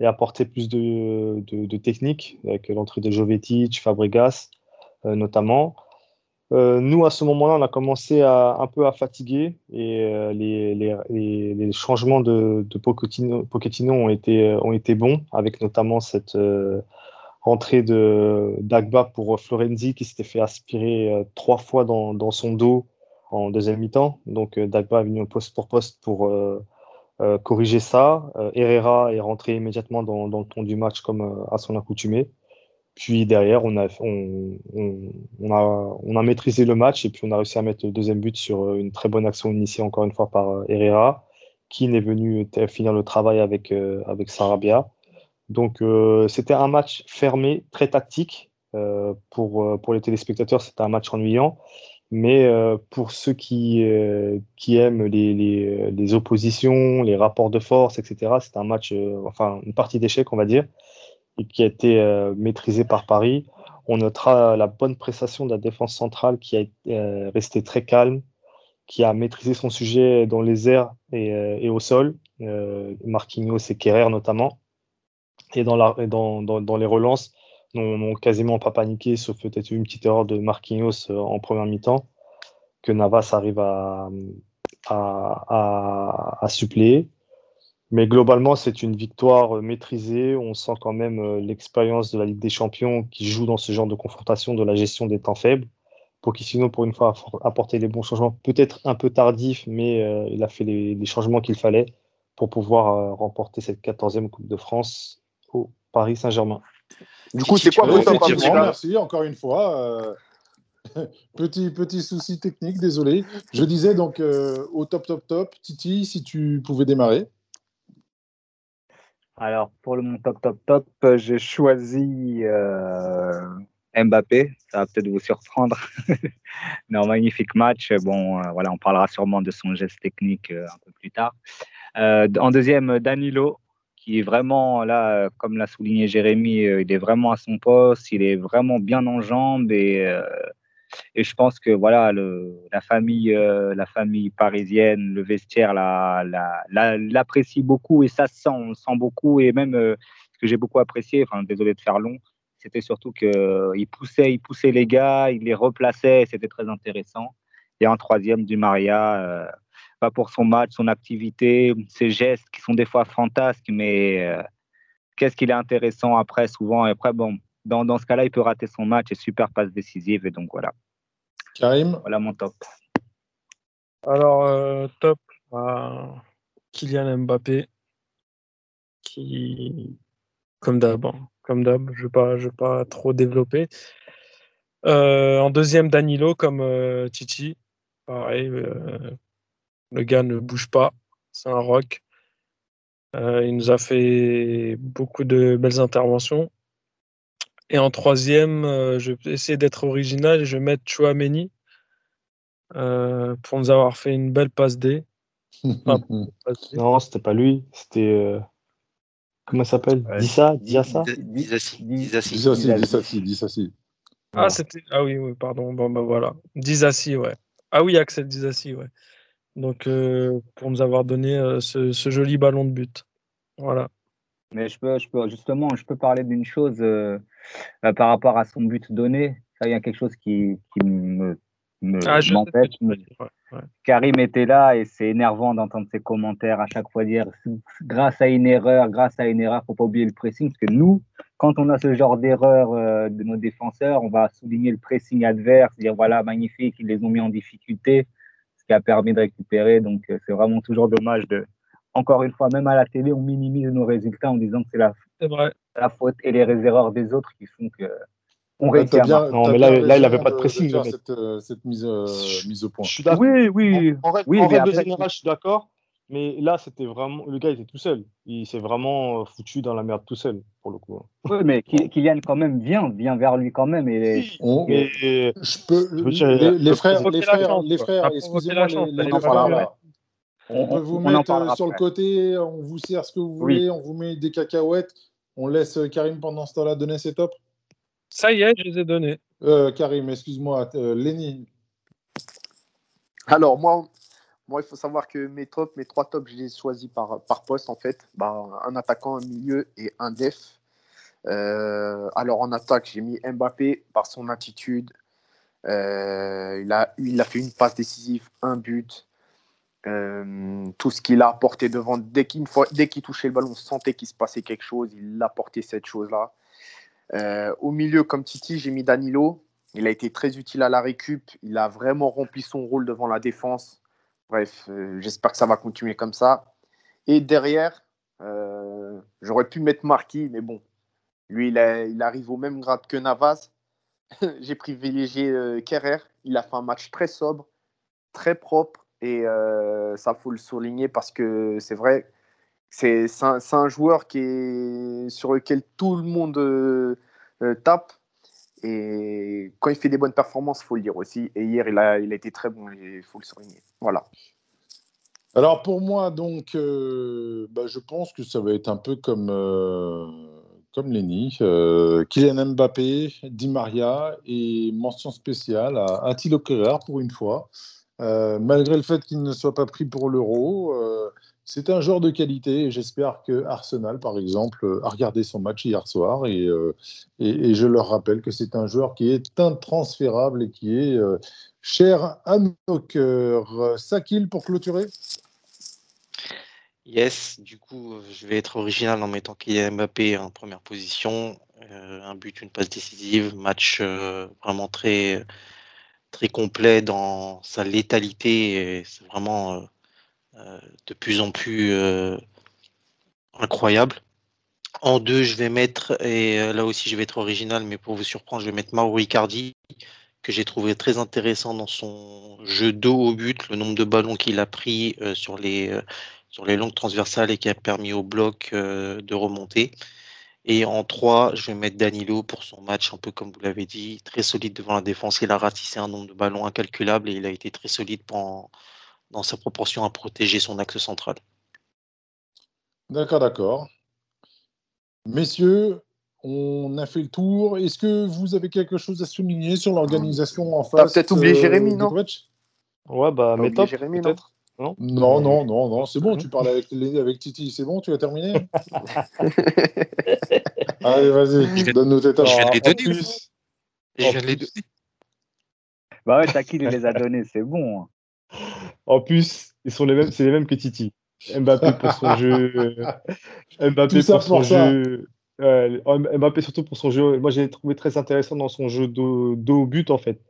[SPEAKER 4] et apporter plus de, de, technique avec l'entrée de Jovetic, Fabregas euh, notamment. Euh, nous, à ce moment-là, on a commencé à, un peu à fatiguer et euh, les, changements de, de Pochettino, ont, été, bons, avec notamment cette rentrée de d'Agba pour Florenzi qui s'était fait aspirer trois fois dans, dans, son dos en deuxième mi-temps. Donc Dagba est venu poste pour poste pour euh, corriger ça. Euh, Herrera est rentré immédiatement dans, le ton du match comme euh, à son accoutumé. Puis derrière, on a, on, a, on a maîtrisé le match et puis on a réussi à mettre le deuxième but sur une très bonne action initiée encore une fois par Herrera, qui est venu finir le travail avec, avec Sarabia. Donc c'était un match fermé, très tactique. pour, pour les téléspectateurs, c'était un match ennuyant. Mais euh, pour ceux qui, euh, qui aiment les, les, oppositions, les rapports de force, etc., c'est un match, euh, enfin une partie d'échec, on va dire, et qui a été maîtrisé par Paris. On notera la bonne prestation de la défense centrale qui a été restée très calme, qui a maîtrisé son sujet dans les airs et, et au sol, Marquinhos et Kerrer notamment. Et dans, les relances, n'ont quasiment pas paniqué, sauf peut-être une petite erreur de Marquinhos euh, en première mi-temps, que Navas arrive à, suppléer. Mais globalement, c'est une victoire euh, maîtrisée. On sent quand même euh, l'expérience de la Ligue des Champions qui joue dans ce genre de confrontation, de la gestion des temps faibles. Pochettino, pour une fois, a apporté les bons changements, peut-être un peu tardifs, mais il a fait les, les changements qu'il fallait pour pouvoir remporter cette 14e Coupe de France au Paris Saint-Germain.
[SPEAKER 1] Du coup, c'est quoi votre Merci encore une fois. Euh, petit, petit souci technique, désolé. Je disais donc euh, au top, top, top, Titi, si tu pouvais démarrer.
[SPEAKER 3] Alors, pour le mon top, top, top, j'ai choisi euh, Mbappé. Ça va peut-être vous surprendre. non, magnifique match. Bon, euh, voilà, on parlera sûrement de son geste technique euh, un peu plus tard. en deuxième, Danilo, qui est vraiment, là, comme l'a souligné Jérémy, il est vraiment à son poste. Il est vraiment bien en jambes et et je pense que voilà, le, la, famille, euh, la famille parisienne, le vestiaire l'apprécie la, la, beaucoup et ça se sent, on sent beaucoup. Et même euh, ce que j'ai beaucoup apprécié, enfin, désolé de faire long, c'était surtout qu'il euh, poussait, il poussait les gars, il les replaçait, c'était très intéressant. Et un troisième, du Maria, pas pour son match, son activité, ses gestes qui sont des fois fantasques, mais qu'est-ce qu'il est intéressant après, souvent. Et après, bon, dans, dans ce cas-là, il peut rater son match et super passe décisive. Et donc voilà.
[SPEAKER 1] Karim
[SPEAKER 3] Voilà mon top.
[SPEAKER 6] Alors, euh, top, bah, Kylian Mbappé, qui, comme d'hab, hein, comme d'hab, je ne vais, pas trop développer. Euh, en deuxième, Danilo, comme euh, Chichi. Pareil, le gars ne bouge pas, c'est un rock. il nous a fait beaucoup de belles interventions. Et en troisième, euh, je vais essayer d'être original et je vais mettre Chouameni euh, pour nous avoir fait une belle passe D.
[SPEAKER 4] non, c'était pas lui. C'était. Euh, comment ça s'appelle? Dissa Diassa
[SPEAKER 1] Dissassi. Dissassi.
[SPEAKER 6] Ah, c'était. Ah oui, oui, pardon. Bon, bah voilà. Dissassi, ouais. Ah oui, Axel Dissassi, ouais. Donc, pour nous avoir donné ce, ce, joli ballon de but. Voilà.
[SPEAKER 3] Mais je peux, je peux justement, je peux parler d'une chose euh, euh, par rapport à son but donné. Ça, il y a quelque chose qui, qui me, ah, m'empêche. Karim était là et c'est énervant d'entendre ses commentaires à chaque fois dire grâce à une erreur, grâce à une erreur, faut pas oublier le pressing. Parce que nous, quand on a ce genre d'erreur euh, de nos défenseurs, on va souligner le pressing adverse, dire voilà, magnifique, ils les ont mis en difficulté, ce qui a permis de récupérer. Donc, c'est vraiment toujours dommage de, encore une fois, même à la télé, on minimise nos résultats en disant que c'est la, la, faute et les erreurs des autres qui font que on réussit
[SPEAKER 4] Non, mais là, là il n'avait pas de pressing. De
[SPEAKER 1] cette, euh, cette mise, euh, mise, au point. Je
[SPEAKER 4] suis d'accord. Oui, oui. En, en, oui, en règle générale, je suis d'accord. Mais là, c'était vraiment. Le gars était tout seul. Il s'est vraiment euh, foutu dans la merde tout seul, pour le coup.
[SPEAKER 3] Oui, mais Kylian, quand même, vient, vient vers lui quand même. Et,
[SPEAKER 1] je peux. les, frères, les frères, les frères, excusez-moi, les, frères, on, peut vous mettre euh, sur le côté, on vous sert ce que vous voulez, on vous met des cacahuètes. On laisse euh, Karim pendant ce temps-là donner ses tops?
[SPEAKER 6] Ça y est, je les ai donnés.
[SPEAKER 1] Euh, Karim, excuse-moi, Lenny.
[SPEAKER 5] Alors, moi, moi, il faut savoir que mes tops, mes trois tops, je les ai choisis par, par poste, en fait. Bah, un attaquant, un milieu et un def. alors, en attaque, j'ai mis Mbappé par son attitude. il, a, il a fait une passe décisive, un but. Euh, tout ce qu'il a apporté devant, dès qu'il touchait le ballon, on sentait qu'il se passait quelque chose. Il apportait cette chose-là. Euh, au milieu, comme Titi, j'ai mis Danilo. Il a été très utile à la récup. Il a vraiment rempli son rôle devant la défense. Bref, euh, j'espère que ça va continuer comme ça. Et derrière, j'aurais pu mettre Marquis, mais bon, lui, il, il, arrive au même grade que Navas. j'ai privilégié Kerrer. Il a fait un match très sobre, très propre et euh, ça, faut le souligner parce que c'est vrai, c'est un, un, joueur qui est, sur lequel tout le monde euh, euh, tape. Et quand il fait des bonnes performances, il faut le dire aussi. Et hier, il a, il a été très bon, il faut le souligner. Voilà.
[SPEAKER 1] Alors pour moi, donc, bah, je pense que ça va être un peu comme, comme Lenny. Kylian Mbappé, Di Maria et mention spéciale à Attilo Kerrer pour une fois. Euh, malgré le fait qu'il ne soit pas pris pour l'euro, euh, c'est un joueur de qualité j'espère que Arsenal, par exemple, a regardé son match hier soir et, euh, et, je leur rappelle que c'est un joueur qui est intransférable et qui est cher à nos cœurs. Sakil pour clôturer
[SPEAKER 2] Yes, du coup, je vais être original en mettant Kylian Mbappé en première position. un but, une passe décisive, match vraiment très très complet dans sa létalité. C'est vraiment euh, euh, de plus en plus euh, incroyable. En deux, je vais mettre, et là aussi je vais être original, mais pour vous surprendre, je vais mettre Mauro Icardi, que j'ai trouvé très intéressant dans son jeu dos au but, le nombre de ballons qu'il a pris sur les sur les longues transversales et qui a permis au bloc de remonter. Et en 3, je vais mettre Danilo pour son match, un peu comme vous l'avez dit, très solide devant la défense. Il a ratissé un nombre de ballons incalculable et il a été très solide dans sa proportion à protéger son axe central.
[SPEAKER 1] D'accord, d'accord. Messieurs, on a fait le tour. Est-ce que vous avez quelque chose à souligner sur l'organisation en face
[SPEAKER 5] peut-être oublié Jérémy, euh, non?
[SPEAKER 4] Ouais, bah, mais top,
[SPEAKER 5] Jérémy, peut-être.
[SPEAKER 1] Non, non, non, non, non. c'est bon, tu parles avec, avec Titi, c'est bon, tu as terminé Allez, vas-y, donne-nous tes.
[SPEAKER 2] Je viens de les donner. Je viens de les donner.
[SPEAKER 3] Bah ouais, qui les a donnés, c'est bon. Hein.
[SPEAKER 4] En plus, ils sont les mêmes, c'est les mêmes que Titi. Mbappé pour son jeu. Mbappé pour son jeu. Mbappé surtout pour son jeu. Moi, j'ai trouvé très intéressant dans son jeu dos, au but, en fait.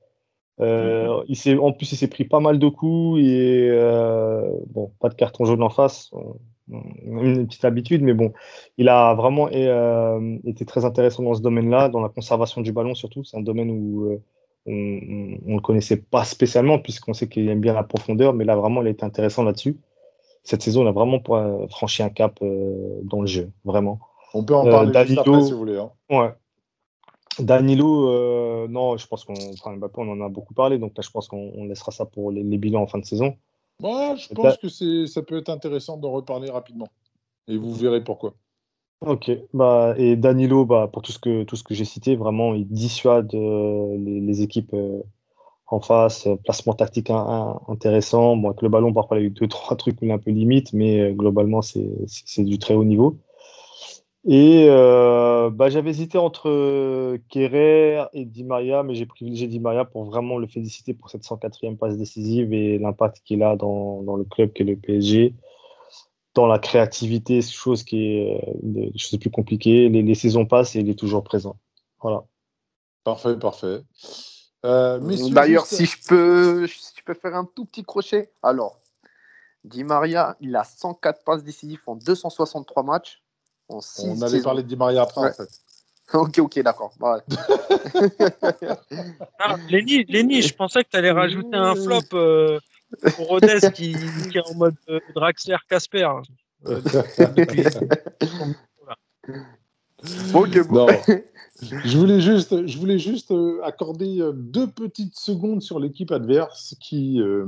[SPEAKER 4] Euh, il en plus, il s'est pris pas mal de coups et euh, bon, pas de carton jaune en face, une petite habitude, mais bon, il a vraiment euh, été très intéressant dans ce domaine-là, dans la conservation du ballon surtout. C'est un domaine où on ne le connaissait pas spécialement puisqu'on sait qu'il aime bien la profondeur, mais là vraiment, il a été intéressant là-dessus cette saison, on a vraiment franchi un cap dans le jeu, vraiment.
[SPEAKER 1] On peut en parler juste après, si vous voulez. Hein.
[SPEAKER 4] Ouais. Danilo, euh, non, je pense qu'on enfin, on en a beaucoup parlé, donc là, je pense qu'on laissera ça pour les, bilans en fin de saison.
[SPEAKER 1] Ouais, je pense que ça peut être intéressant d'en reparler rapidement. Et vous verrez pourquoi.
[SPEAKER 4] Ok, bah, et Danilo, bah, pour tout ce que, tout ce que j'ai cité, vraiment, il dissuade les, les, équipes en face, euh, placement tactique intéressant. Bon, avec le ballon, parfois, il y a eu deux, trois trucs un peu limite, mais euh, globalement, c'est du très haut niveau. Et euh, bah, j'avais hésité entre Kerrer et Di Maria, mais j'ai privilégié Di Maria pour vraiment le féliciter pour cette 104e passe décisive et l'impact qu'il a dans, dans, le club qu'est le PSG. Dans la créativité, chose qui est une des choses plus compliquées. Les, les saisons passent et il est toujours présent. Voilà.
[SPEAKER 1] Parfait, parfait. Euh,
[SPEAKER 5] D'ailleurs, si je peux, si je peux faire un tout petit crochet, alors, Di Maria, il a 104 passes décisives en 263 matchs.
[SPEAKER 1] En On allait parler de Di Maria après, en fait.
[SPEAKER 5] Ok, ok, d'accord.
[SPEAKER 6] ah, Lenny, je pensais que tu allais rajouter un flop euh, pour Rodez qui, qui, est en mode euh, Draxler Casper. Euh,
[SPEAKER 1] ok, bon. Je voulais juste, je voulais juste euh, accorder euh, deux petites secondes sur l'équipe adverse qui, euh,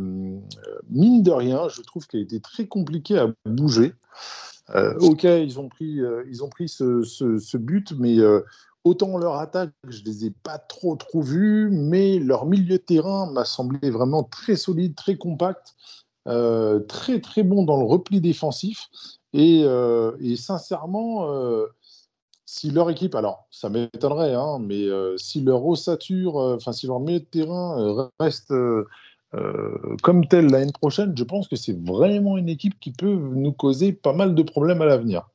[SPEAKER 1] mine de rien, je trouve qu'elle a été très compliquée à bouger. Ok, ils ont pris, ils ont pris ce, ce, but, mais autant leur attaque, je les ai pas trop trop vus, mais leur milieu de terrain m'a semblé vraiment très solide, très compact, très très bon dans le repli défensif. Et, sincèrement, si leur équipe, alors ça m'étonnerait, hein, mais euh, si leur ossature, euh, enfin si leur milieu de terrain euh, reste comme tel l'année prochaine, je pense que c'est vraiment une équipe qui peut nous causer pas mal de problèmes à l'avenir.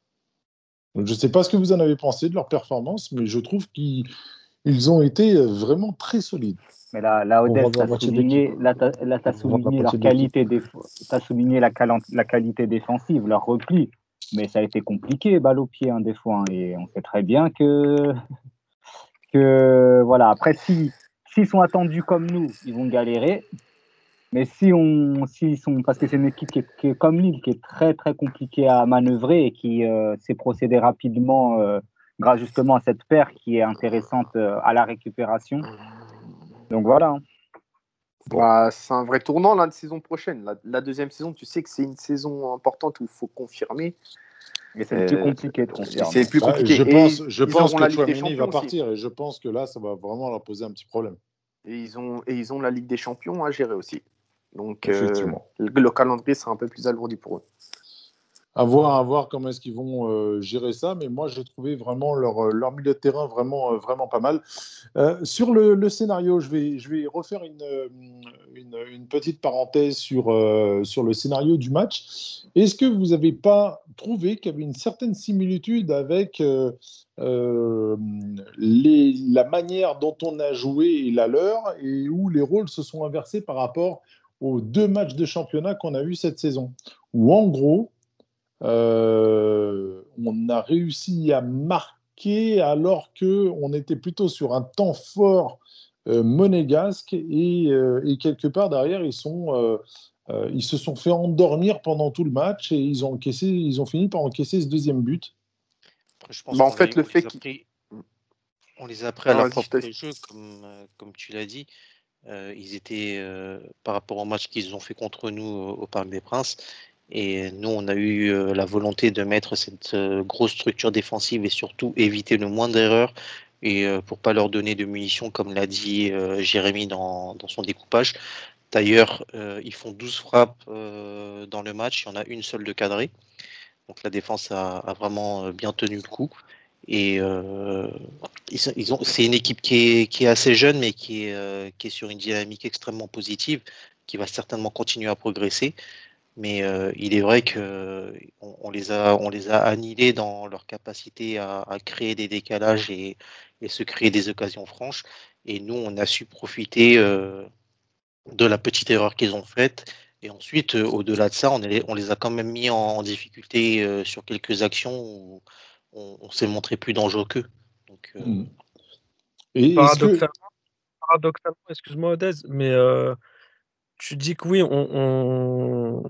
[SPEAKER 1] je ne sais pas ce que vous en avez pensé de leur performance, mais je trouve qu'ils ont été vraiment très solides.
[SPEAKER 3] Mais là, là Odette, tu as souligné, là, as souligné leur qualité, as souligné la, la qualité défensive, leur repli mais ça a été compliqué, balle au pied, hein, des fois. Hein, et on sait très bien que, que voilà. Après, si s'ils sont attendus comme nous, ils vont galérer. Mais si on, s'ils sont, parce que c'est une équipe qui est, comme Lille, qui est très très compliquée à manœuvrer et qui euh, s'est procédé rapidement euh, grâce justement à cette paire qui est intéressante euh, à la récupération. Donc voilà. Hein.
[SPEAKER 5] Bah, c'est un vrai tournant la saison prochaine. La, deuxième saison, tu sais que c'est une saison importante où il faut confirmer.
[SPEAKER 3] Mais c'est plus compliqué de confirmer.
[SPEAKER 5] C'est plus bah, compliqué.
[SPEAKER 1] je pense, je pense que Chouamini va partir et je pense que là, ça va vraiment leur poser un petit problème.
[SPEAKER 5] Et ils ont, et ils ont la Ligue des Champions à gérer aussi. Donc euh, le calendrier sera un peu plus alourdi pour eux.
[SPEAKER 1] À voir, à voir comment est-ce qu'ils vont euh, gérer ça, mais moi j'ai trouvé vraiment leur, euh, leur, milieu de terrain vraiment, vraiment pas mal. sur le, scénario, je vais, je vais refaire une, une, petite parenthèse sur, sur le scénario du match. Est-ce que vous n'avez pas trouvé qu'il y avait une certaine similitude avec les, la manière dont on a joué et la leur, et où les rôles se sont inversés par rapport aux deux matchs de championnat qu'on a eu cette saison Où en gros, euh, on a réussi à marquer alors qu'on était plutôt sur un temps fort euh, monégasque et, euh, et, quelque part derrière ils sont Euh, ils se sont fait endormir pendant tout le match et ils ont, encaissé, ils ont fini par encaisser ce deuxième but.
[SPEAKER 2] Après, je pense
[SPEAKER 5] Bah, en
[SPEAKER 2] qu'on
[SPEAKER 5] fait,
[SPEAKER 2] les-
[SPEAKER 5] le
[SPEAKER 2] on
[SPEAKER 5] fait
[SPEAKER 2] On les a pris à leur propre jeu, comme, comme tu l'as dit. Euh, ils étaient euh, par rapport au match qu'ils ont fait contre nous au, Parc des Princes. Et nous, on a eu euh, la volonté de mettre cette grosse structure défensive et surtout éviter le moins d'erreurs et pour pas leur donner de munitions, comme l'a dit Jérémy dans, son découpage. D'ailleurs, ils font 12 frappes dans le match, il y en a une seule de cadrée. Donc la défense a, vraiment bien tenu le coup. Et euh, c'est une équipe qui est, assez jeune, mais qui est, euh, qui est sur une dynamique extrêmement positive, qui va certainement continuer à progresser. Mais euh, il est vrai que on, on les a, annihilés dans leur capacité à, créer des décalages et, se créer des occasions franches. Et nous, on a su profiter de la petite erreur qu'ils ont faite. Et ensuite, au-delà de ça, on, les a quand même mis en, difficulté sur quelques actions on, on s'est montré plus dangereux qu'eux. Donc, euh,
[SPEAKER 1] Mm. Et est-ce que-
[SPEAKER 6] Paradoxalement, paradoxalement, excuse-moi Odez, mais euh, tu dis que oui, on, on,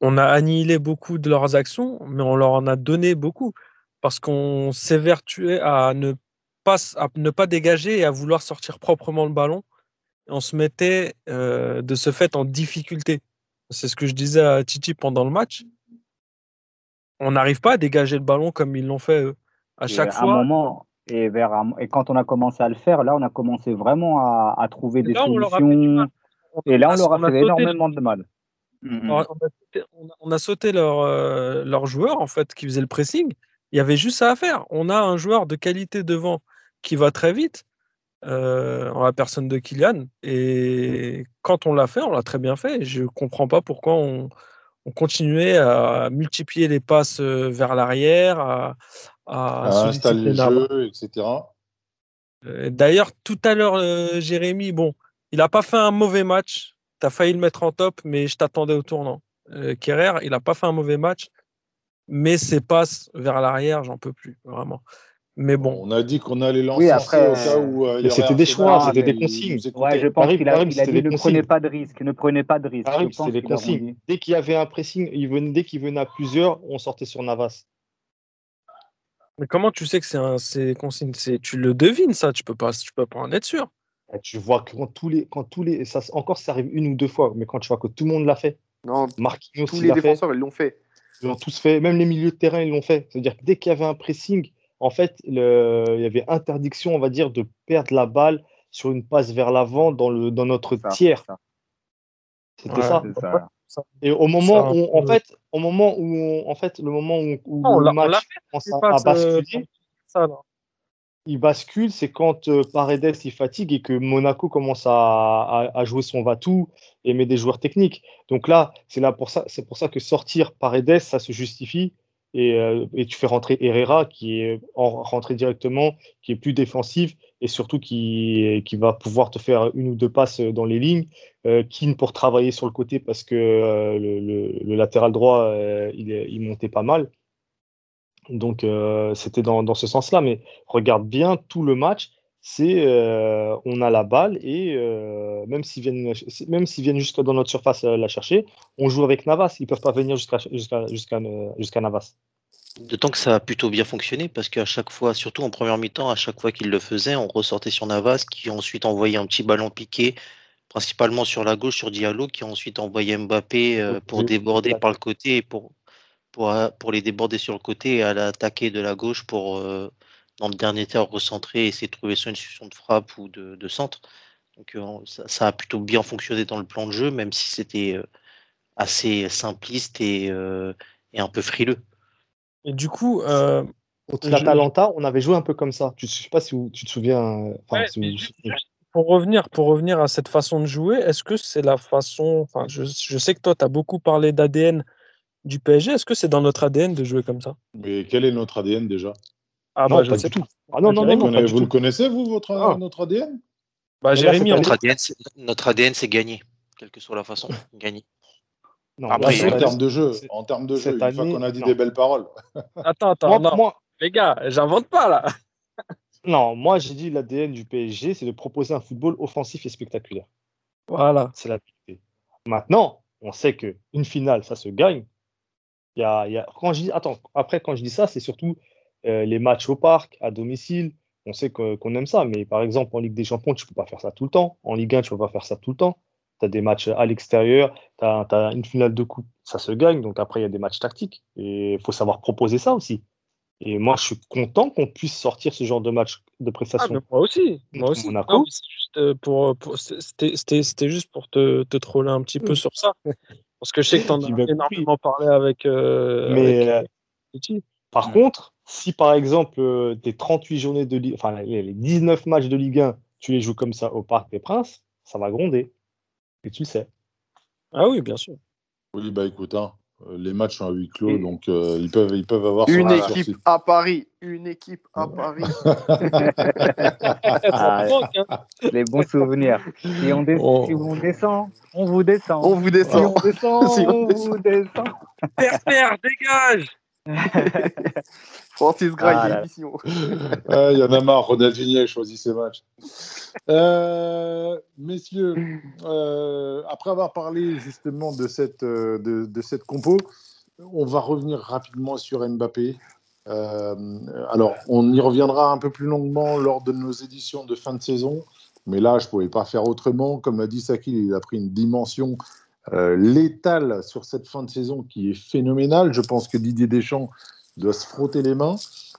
[SPEAKER 6] on a annihilé beaucoup de leurs actions, mais on leur en a donné beaucoup parce qu'on s'évertuait à ne pas, à ne pas dégager et à vouloir sortir proprement le ballon. Et on se mettait euh, de ce fait en difficulté. C'est ce que je disais à Titi pendant le match. On n'arrive pas à dégager le ballon comme ils l'ont fait eux. À
[SPEAKER 3] Et
[SPEAKER 6] chaque
[SPEAKER 3] à un
[SPEAKER 6] fois,
[SPEAKER 3] moment, et, vers un- et quand on a commencé à le faire, là, on a commencé vraiment à, à trouver des
[SPEAKER 6] là,
[SPEAKER 3] solutions. Et là, on leur a
[SPEAKER 6] on a
[SPEAKER 3] fait énormément de mal. Mm,
[SPEAKER 6] On
[SPEAKER 3] mm.
[SPEAKER 6] a, on a sauté- on a- on a sauté leur, euh, leur joueur en fait qui faisait le pressing. Il y avait juste ça à faire. On a un joueur de qualité devant qui va très vite euh, en la personne de Kylian. Et quand on l'a fait, on l'a très bien fait. Je comprends pas pourquoi on, on continuait à multiplier les passes euh, vers l'arrière, à, à
[SPEAKER 1] à installer le
[SPEAKER 6] solliciter Navas.
[SPEAKER 1] jeu, etc.
[SPEAKER 6] D'ailleurs, tout à l'heure, euh, Jérémy, bon, il n'a pas fait un mauvais match. Tu as failli le mettre en top, mais je t'attendais au tournant. Euh, Kerrer, il n'a pas fait un mauvais match, mais ses passes vers l'arrière, j'en peux plus, vraiment. Mais bon,
[SPEAKER 1] On a dit qu'on allait lancer
[SPEAKER 3] Oui, après,
[SPEAKER 1] au cas où euh,
[SPEAKER 4] c'était des choix,
[SPEAKER 3] c'était des
[SPEAKER 4] consignes.
[SPEAKER 3] Ouais, je pense qu'il a, a dit
[SPEAKER 4] des
[SPEAKER 3] ne prenez
[SPEAKER 4] consignes.
[SPEAKER 3] pas de risque, ne prenez pas de risque.
[SPEAKER 4] Karim,
[SPEAKER 3] Je pense
[SPEAKER 4] c'était des consignes. Dès qu'il y avait un pressing, il venait, dès qu'il venait à plusieurs, on sortait sur Navas.
[SPEAKER 6] mais comment tu sais que c'est un c'est consigne c'est Tu le devines, ça, tu peux pas, tu peux pas en être sûr.
[SPEAKER 4] Et tu vois que quand tous les, quand tous les, ça, encore ça arrive une ou deux fois, mais quand tu vois que tout le monde l'a fait,
[SPEAKER 5] Non,
[SPEAKER 4] Marquinhos
[SPEAKER 5] tous
[SPEAKER 4] il
[SPEAKER 5] les défenseurs, ils l'ont fait.
[SPEAKER 4] ils l'ont tous fait, même les milieux de terrain ils l'ont fait. C'est-à-dire que dès qu'il y avait un pressing, en fait, le, il y avait interdiction, on va dire, de perdre la balle sur une passe vers l'avant dans le, dans notre
[SPEAKER 3] Ça,
[SPEAKER 4] tiers.
[SPEAKER 3] ça,
[SPEAKER 4] C'était
[SPEAKER 6] Ouais.
[SPEAKER 4] ça.
[SPEAKER 3] c'est ça.
[SPEAKER 4] Et au moment
[SPEAKER 6] Ça,
[SPEAKER 4] où, en
[SPEAKER 6] euh,
[SPEAKER 4] fait, au moment où, on- en fait, le moment où, où
[SPEAKER 6] Non, on
[SPEAKER 4] le match
[SPEAKER 6] fait,
[SPEAKER 4] commence à,
[SPEAKER 6] ce-
[SPEAKER 4] basculer, il bascule, c'est quand euh, Paredes il fatigue et que Monaco commence à, à- à jouer son va-tout et met des joueurs techniques. Donc là, c'est là pour ça, c'est pour ça que sortir Paredes, ça se justifie et, euh, et tu fais rentrer Herrera qui est en, rentré directement, qui est plus défensif et surtout qui, qui va pouvoir te faire une ou deux passes dans les lignes. Euh, Keane pour travailler sur le côté parce que euh, le, latéral droit euh, il, il montait pas mal. Donc c'était dans, dans ce sens-là. Mais regarde bien tout le match. C'est euh, on a la balle et euh, même s'ils viennent même s'ils viennent jusqu'à dans notre surface euh, la chercher, on joue avec Navas. Ils peuvent pas venir jusqu'à jusqu'à jusqu'à Navas.
[SPEAKER 2] D'autant que ça a plutôt bien fonctionné parce qu'à chaque fois, surtout en première mi-temps, à chaque fois qu'il le faisait, on ressortait sur Navas qui ensuite envoyait un petit ballon piqué, principalement sur la gauche sur Diallo, qui ensuite envoyé Mbappé pour déborder par le côté et pour, pour, pour les déborder sur le côté et à l'attaquer de la gauche pour, dans le dernier tiers, recentrer et essayer de trouver soit une solution de frappe ou de, de centre. Donc euh, ça, ça a plutôt bien fonctionné dans le plan de jeu, même si c'était euh, assez simpliste et, euh, et un peu frileux.
[SPEAKER 6] Et du coup, euh,
[SPEAKER 4] l'Atalanta, on avait joué un peu comme ça. Tu, je sais pas si vous- tu te souviens.
[SPEAKER 6] Ouais,
[SPEAKER 4] si vous-
[SPEAKER 6] pour revenir, pour revenir à cette façon de jouer, est-ce que c'est la façon. Enfin, je, je sais que toi, tu as beaucoup parlé d'ADN du PSG. Est-ce que c'est dans notre ADN de jouer comme ça?
[SPEAKER 1] Mais quel est notre ADN déjà?
[SPEAKER 6] Ah,
[SPEAKER 4] non,
[SPEAKER 6] bah, je
[SPEAKER 4] pas
[SPEAKER 6] sais
[SPEAKER 4] du tout. Ah non, non, non,
[SPEAKER 6] Jérémy,
[SPEAKER 4] non,
[SPEAKER 1] Vous le connaissez, vous, votre,
[SPEAKER 4] Ah.
[SPEAKER 1] notre ADN
[SPEAKER 6] Bah, Jérémy,
[SPEAKER 2] Notre ADN, c'est- notre ADN, c'est gagner, quelle que soit la façon, gagner.
[SPEAKER 4] Non,
[SPEAKER 2] Après,
[SPEAKER 4] là,
[SPEAKER 1] Là, c'est
[SPEAKER 4] cette
[SPEAKER 1] en termes de jeu.
[SPEAKER 4] c'est-
[SPEAKER 1] En termes de jeu, une fois qu'on a dit
[SPEAKER 4] non.
[SPEAKER 1] des belles paroles.
[SPEAKER 6] Attends, attends,
[SPEAKER 4] moi,
[SPEAKER 6] non.
[SPEAKER 4] moi,
[SPEAKER 6] Les gars, j'invente pas là.
[SPEAKER 4] non, moi, j'ai dit l'ADN du PSG, c'est de proposer un football offensif et spectaculaire.
[SPEAKER 6] Voilà.
[SPEAKER 4] C'est la vérité. Maintenant, on sait qu'une finale, ça se gagne. Il y a, il y a- quand je dis, attends, après, quand je dis ça, c'est surtout euh, les matchs au parc, à domicile. On sait qu'on aime ça, mais par exemple, en Ligue des Champions, tu peux pas faire ça tout le temps. En Ligue 1, tu peux pas faire ça tout le temps. Tu as des matchs à l'extérieur, tu as, une finale de coupe, ça se gagne. Donc après, il y a des matchs tactiques. Et il faut savoir proposer ça aussi. Et moi, je suis content qu'on puisse sortir ce genre de match de
[SPEAKER 6] Ah,
[SPEAKER 4] prestation.
[SPEAKER 6] mais moi aussi. Moi aussi. Euh, pour, pour- c'était- c'était juste pour te, te troller un petit peu sur ça. Parce que je sais que tu en as énormément parlé avec. euh,
[SPEAKER 4] Mais,
[SPEAKER 6] avec,
[SPEAKER 4] euh. Par
[SPEAKER 3] Mm.
[SPEAKER 4] contre, si par exemple, euh, tes 38 journées de Ligue, enfin les les 19 matchs de Ligue 1, tu les joues comme ça au Parc des Princes, ça va gronder. Et tu le sais.
[SPEAKER 6] Ah oui, bien sûr.
[SPEAKER 1] Oui, bah écoute, hein, euh, les matchs sont à huis clos,
[SPEAKER 3] Et-
[SPEAKER 1] donc euh, ils, peuvent, ils peuvent avoir
[SPEAKER 5] Une équipe
[SPEAKER 1] sur-
[SPEAKER 5] à Paris. Une équipe à Paris.
[SPEAKER 3] Ah,
[SPEAKER 6] Ça me manque, hein.
[SPEAKER 3] Les bons souvenirs. Si on, dé-
[SPEAKER 6] Oh.
[SPEAKER 3] si on descend, on vous descend.
[SPEAKER 5] On vous
[SPEAKER 3] Si
[SPEAKER 5] descend.
[SPEAKER 3] on descend,
[SPEAKER 5] Si on
[SPEAKER 3] on vous descend.
[SPEAKER 6] Père, dégage
[SPEAKER 5] Francis Gray,
[SPEAKER 3] Ah
[SPEAKER 5] l'émission.
[SPEAKER 1] Ah, Il y en a marre, Ronaldinho a choisi ses matchs. Euh, messieurs, euh, après avoir parlé justement de cette, euh, de, de cette compo, on va revenir rapidement sur Mbappé. Euh, alors, on y reviendra un peu plus longuement lors de nos éditions de fin de saison, mais là, je ne pouvais pas faire autrement. Comme l'a dit Sakil, il a pris une dimension euh, létale sur cette fin de saison qui est phénoménale. Je pense que Didier Deschamps doit se frotter les mains.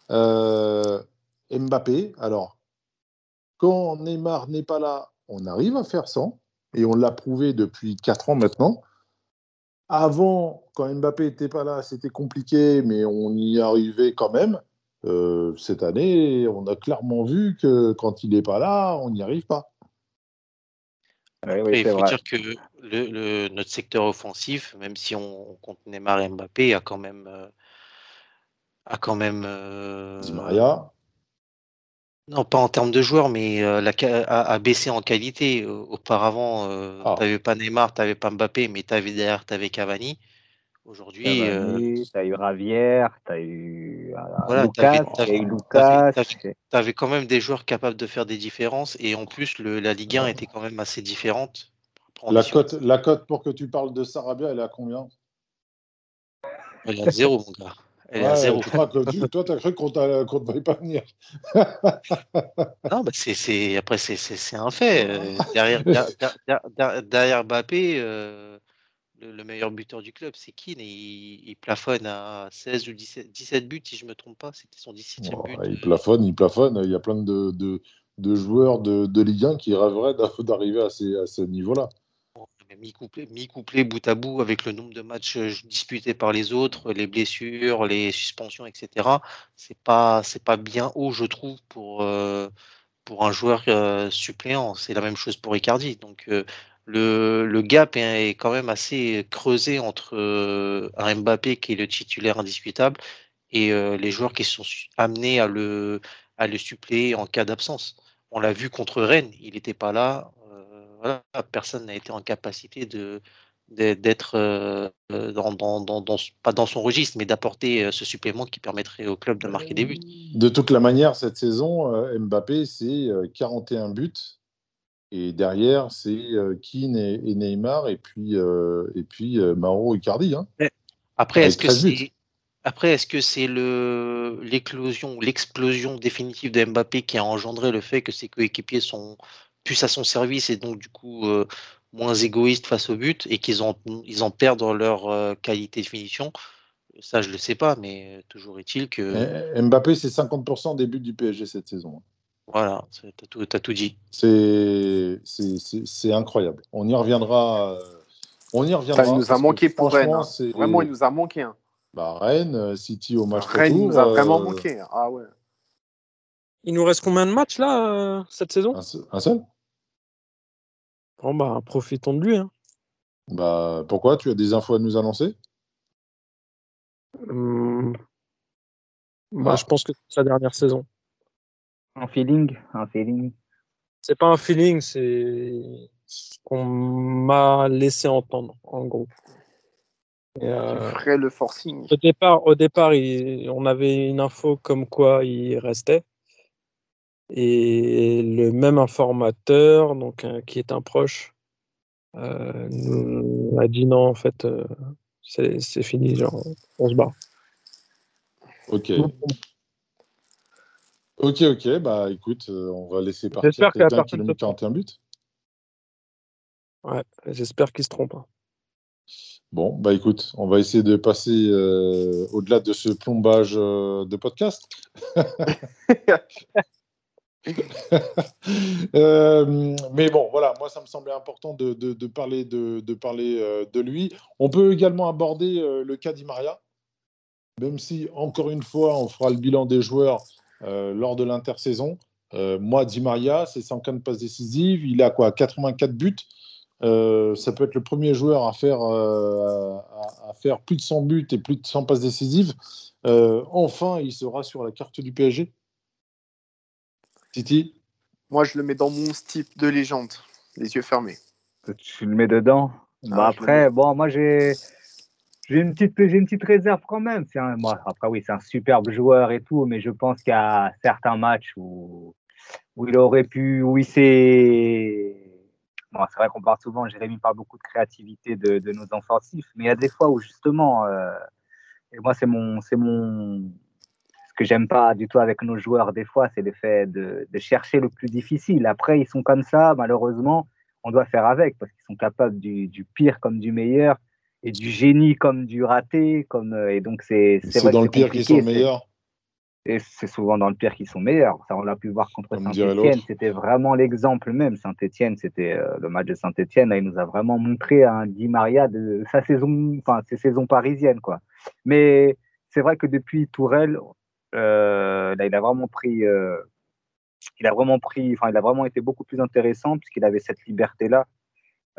[SPEAKER 1] Euh, Mbappé, alors, quand Neymar n'est pas là, on arrive à faire 100, et on l'a prouvé depuis 4 ans maintenant. Avant, quand Mbappé n'était pas là, c'était compliqué, mais on y arrivait quand même. Euh, cette année, on a clairement vu que quand il n'est pas là, on n'y arrive pas.
[SPEAKER 3] Oui,
[SPEAKER 2] il faut
[SPEAKER 3] vrai.
[SPEAKER 2] dire que le, le- notre secteur offensif, même si on, on compte Neymar et Mbappé, a quand même, euh, a quand même euh,
[SPEAKER 1] Maria,
[SPEAKER 2] non pas en termes de joueurs, mais euh, la, a, a baissé en qualité. Auparavant, euh,
[SPEAKER 1] Ah.
[SPEAKER 2] tu n'avais pas Neymar, tu n'avais pas Mbappé, mais avais derrière, tu avais Cavani. Aujourd'hui, euh,
[SPEAKER 3] t'as eu Ravière, t'as eu euh,
[SPEAKER 2] Voilà,
[SPEAKER 3] Lucas,
[SPEAKER 2] t'avais-
[SPEAKER 3] t'as eu
[SPEAKER 2] t'avais-
[SPEAKER 3] Lucas.
[SPEAKER 2] t'avais-
[SPEAKER 3] c'est-
[SPEAKER 2] tu avais quand même des joueurs capables de faire des différences, et en plus, le, la Ligue 1 était quand même assez différente.
[SPEAKER 1] La cote, la cote pour que tu parles de Sarabia, elle est à combien?
[SPEAKER 2] Elle est à zéro, mon gars. Elle est à
[SPEAKER 1] Ouais,
[SPEAKER 2] zéro.
[SPEAKER 1] tu crois que tu- Toi, tu as cru qu'on ne devait pas venir.
[SPEAKER 2] Non, bah c'est, après, c'est, un fait. Euh, derrière, der- der- der- der- derrière Mbappé, euh, le, le meilleur buteur du club, c'est Keane. Et il, il plafonne à 16 ou 17, 17 buts, si je ne me trompe pas. C'était son 17e
[SPEAKER 1] Oh,
[SPEAKER 2] but.
[SPEAKER 1] il plafonne, il plafonne. Il y a plein de, de, de joueurs de, de Ligue 1 qui rêveraient d'a- d'arriver à, ces, à ce niveau-là.
[SPEAKER 2] Mi-couplé, mi-couplé bout à bout avec le nombre de matchs euh, disputés par les autres, les blessures, les suspensions, etc. C'est pas, c'est pas bien haut, je trouve, pour, euh, pour un joueur euh, suppléant. C'est la même chose pour Icardi. Donc euh, le, gap est, quand même assez creusé entre euh, un Mbappé qui est le titulaire indiscutable et euh, les joueurs qui sont amenés à le, suppléer en cas d'absence. On l'a vu contre Rennes, il n'était pas là. euh, personne n'a été en capacité d'être pas dans son registre, mais d'apporter ce supplément qui permettrait au club de marquer des buts.
[SPEAKER 1] De toute la manière, cette saison, Mbappé, c'est euh, 41 buts. Et derrière, c'est euh, Keane et, Neymar, et puis, euh, et puis euh, Mauro Icardi. Hein.
[SPEAKER 2] Après, est-ce que
[SPEAKER 1] 13 buts.
[SPEAKER 2] c'est après, est-ce que c'est le l'éclosion l'explosion définitive de Mbappé qui a engendré le fait que ses coéquipiers sont plus à son service et donc du coup euh, moins égoïstes face au but et qu'ils en ils en perdent leur euh, qualité de finition? Ça, je le sais pas, mais toujours est-il que
[SPEAKER 1] Mbappé, c'est 50% des buts du PSG cette saison.
[SPEAKER 2] Voilà, t'as tout, t'as tout dit.
[SPEAKER 1] C'est incroyable. On y reviendra. euh, On y reviendra.
[SPEAKER 5] Enfin, il nous a manqué pour Rennes. hein. Vraiment, il nous a manqué. hein.
[SPEAKER 1] bah, Rennes, euh, City au match
[SPEAKER 5] Rennes,
[SPEAKER 1] retour,
[SPEAKER 5] nous a vraiment
[SPEAKER 1] euh,
[SPEAKER 5] manqué. hein. Ah ouais.
[SPEAKER 6] Il nous reste combien de matchs là euh, cette saison?
[SPEAKER 1] Un, seul- un seul?
[SPEAKER 6] Bon bah profitons de lui. Hein.
[SPEAKER 1] Bah, pourquoi? Tu as des infos à nous annoncer?
[SPEAKER 6] Hum, bah,
[SPEAKER 1] Ah.
[SPEAKER 6] Je pense que c'est sa dernière saison.
[SPEAKER 3] Un feeling, un feeling.
[SPEAKER 6] C'est pas un feeling, c'est ce qu'on m'a laissé entendre, en gros. Et,
[SPEAKER 5] Tu
[SPEAKER 6] euh,
[SPEAKER 5] ferais le forcing.
[SPEAKER 6] au départ, au départ il- on avait une info comme quoi il restait. Et le même informateur, donc, euh, qui est un proche, euh, nous a dit non, en fait, euh, c'est c'est fini, genre, on se bat.
[SPEAKER 1] Ok. Ok, ok. Bah écoute, euh, on va laisser partir quelqu'un qui nous met
[SPEAKER 6] se trompe.
[SPEAKER 1] 41 buts.
[SPEAKER 6] Ouais, j'espère qu'il se trompe. hein.
[SPEAKER 1] Bon, bah écoute, on va essayer de passer euh, au-delà de ce plombage euh, de podcast. Euh, mais bon, voilà, moi ça me semblait important de, de- de parler, de, de parler de lui. On peut également aborder le cas d'Imaria, même si, encore une fois, on fera le bilan des joueurs lors de l'intersaison. Euh, moi, Di Maria, c'est 104 passes décisives, il a quoi 84 buts. Euh, ça peut être le premier joueur à faire, euh, à, à faire plus de 100 buts et plus de 100 passes décisives. Euh, enfin, il sera sur la carte du PSG. Titi
[SPEAKER 5] Moi, je le mets dans mon type de légende, les yeux fermés.
[SPEAKER 3] Tu le mets dedans?
[SPEAKER 5] Ah,
[SPEAKER 3] Bah après, bon, moi j'ai j'ai une petite j'ai une petite réserve quand même. C'est un, moi, après oui, c'est un superbe joueur et tout, mais je pense qu'il y a certains matchs où où il aurait pu, où il s'est. Bon, c'est vrai qu'on parle souvent, Jérémy parle beaucoup de créativité de, de nos offensifs, mais il y a des fois où justement, euh, et moi c'est mon c'est mon ce que j'aime pas du tout avec nos joueurs des fois, c'est le fait de, de chercher le plus difficile. Après, ils sont comme ça, malheureusement on doit faire avec parce qu'ils sont capables du, du, pire comme du meilleur et du génie comme du raté. Comme, euh, et donc, c'est
[SPEAKER 1] C'est dans le pire qu'ils sont meilleurs.
[SPEAKER 3] Et c'est souvent dans le pire qu'ils sont meilleurs. Ça, on l'a pu voir contre Saint-Etienne. C'était vraiment l'exemple même. Saint-Etienne, c'était euh, le match de Saint-Etienne. Il nous a vraiment montré un Di Maria de sa saison, enfin, ses saisons parisiennes, quoi. Mais c'est vrai que depuis Tourelle, euh, là, il a vraiment pris, euh, il a vraiment pris, enfin, il a vraiment été beaucoup plus intéressant puisqu'il avait cette liberté-là.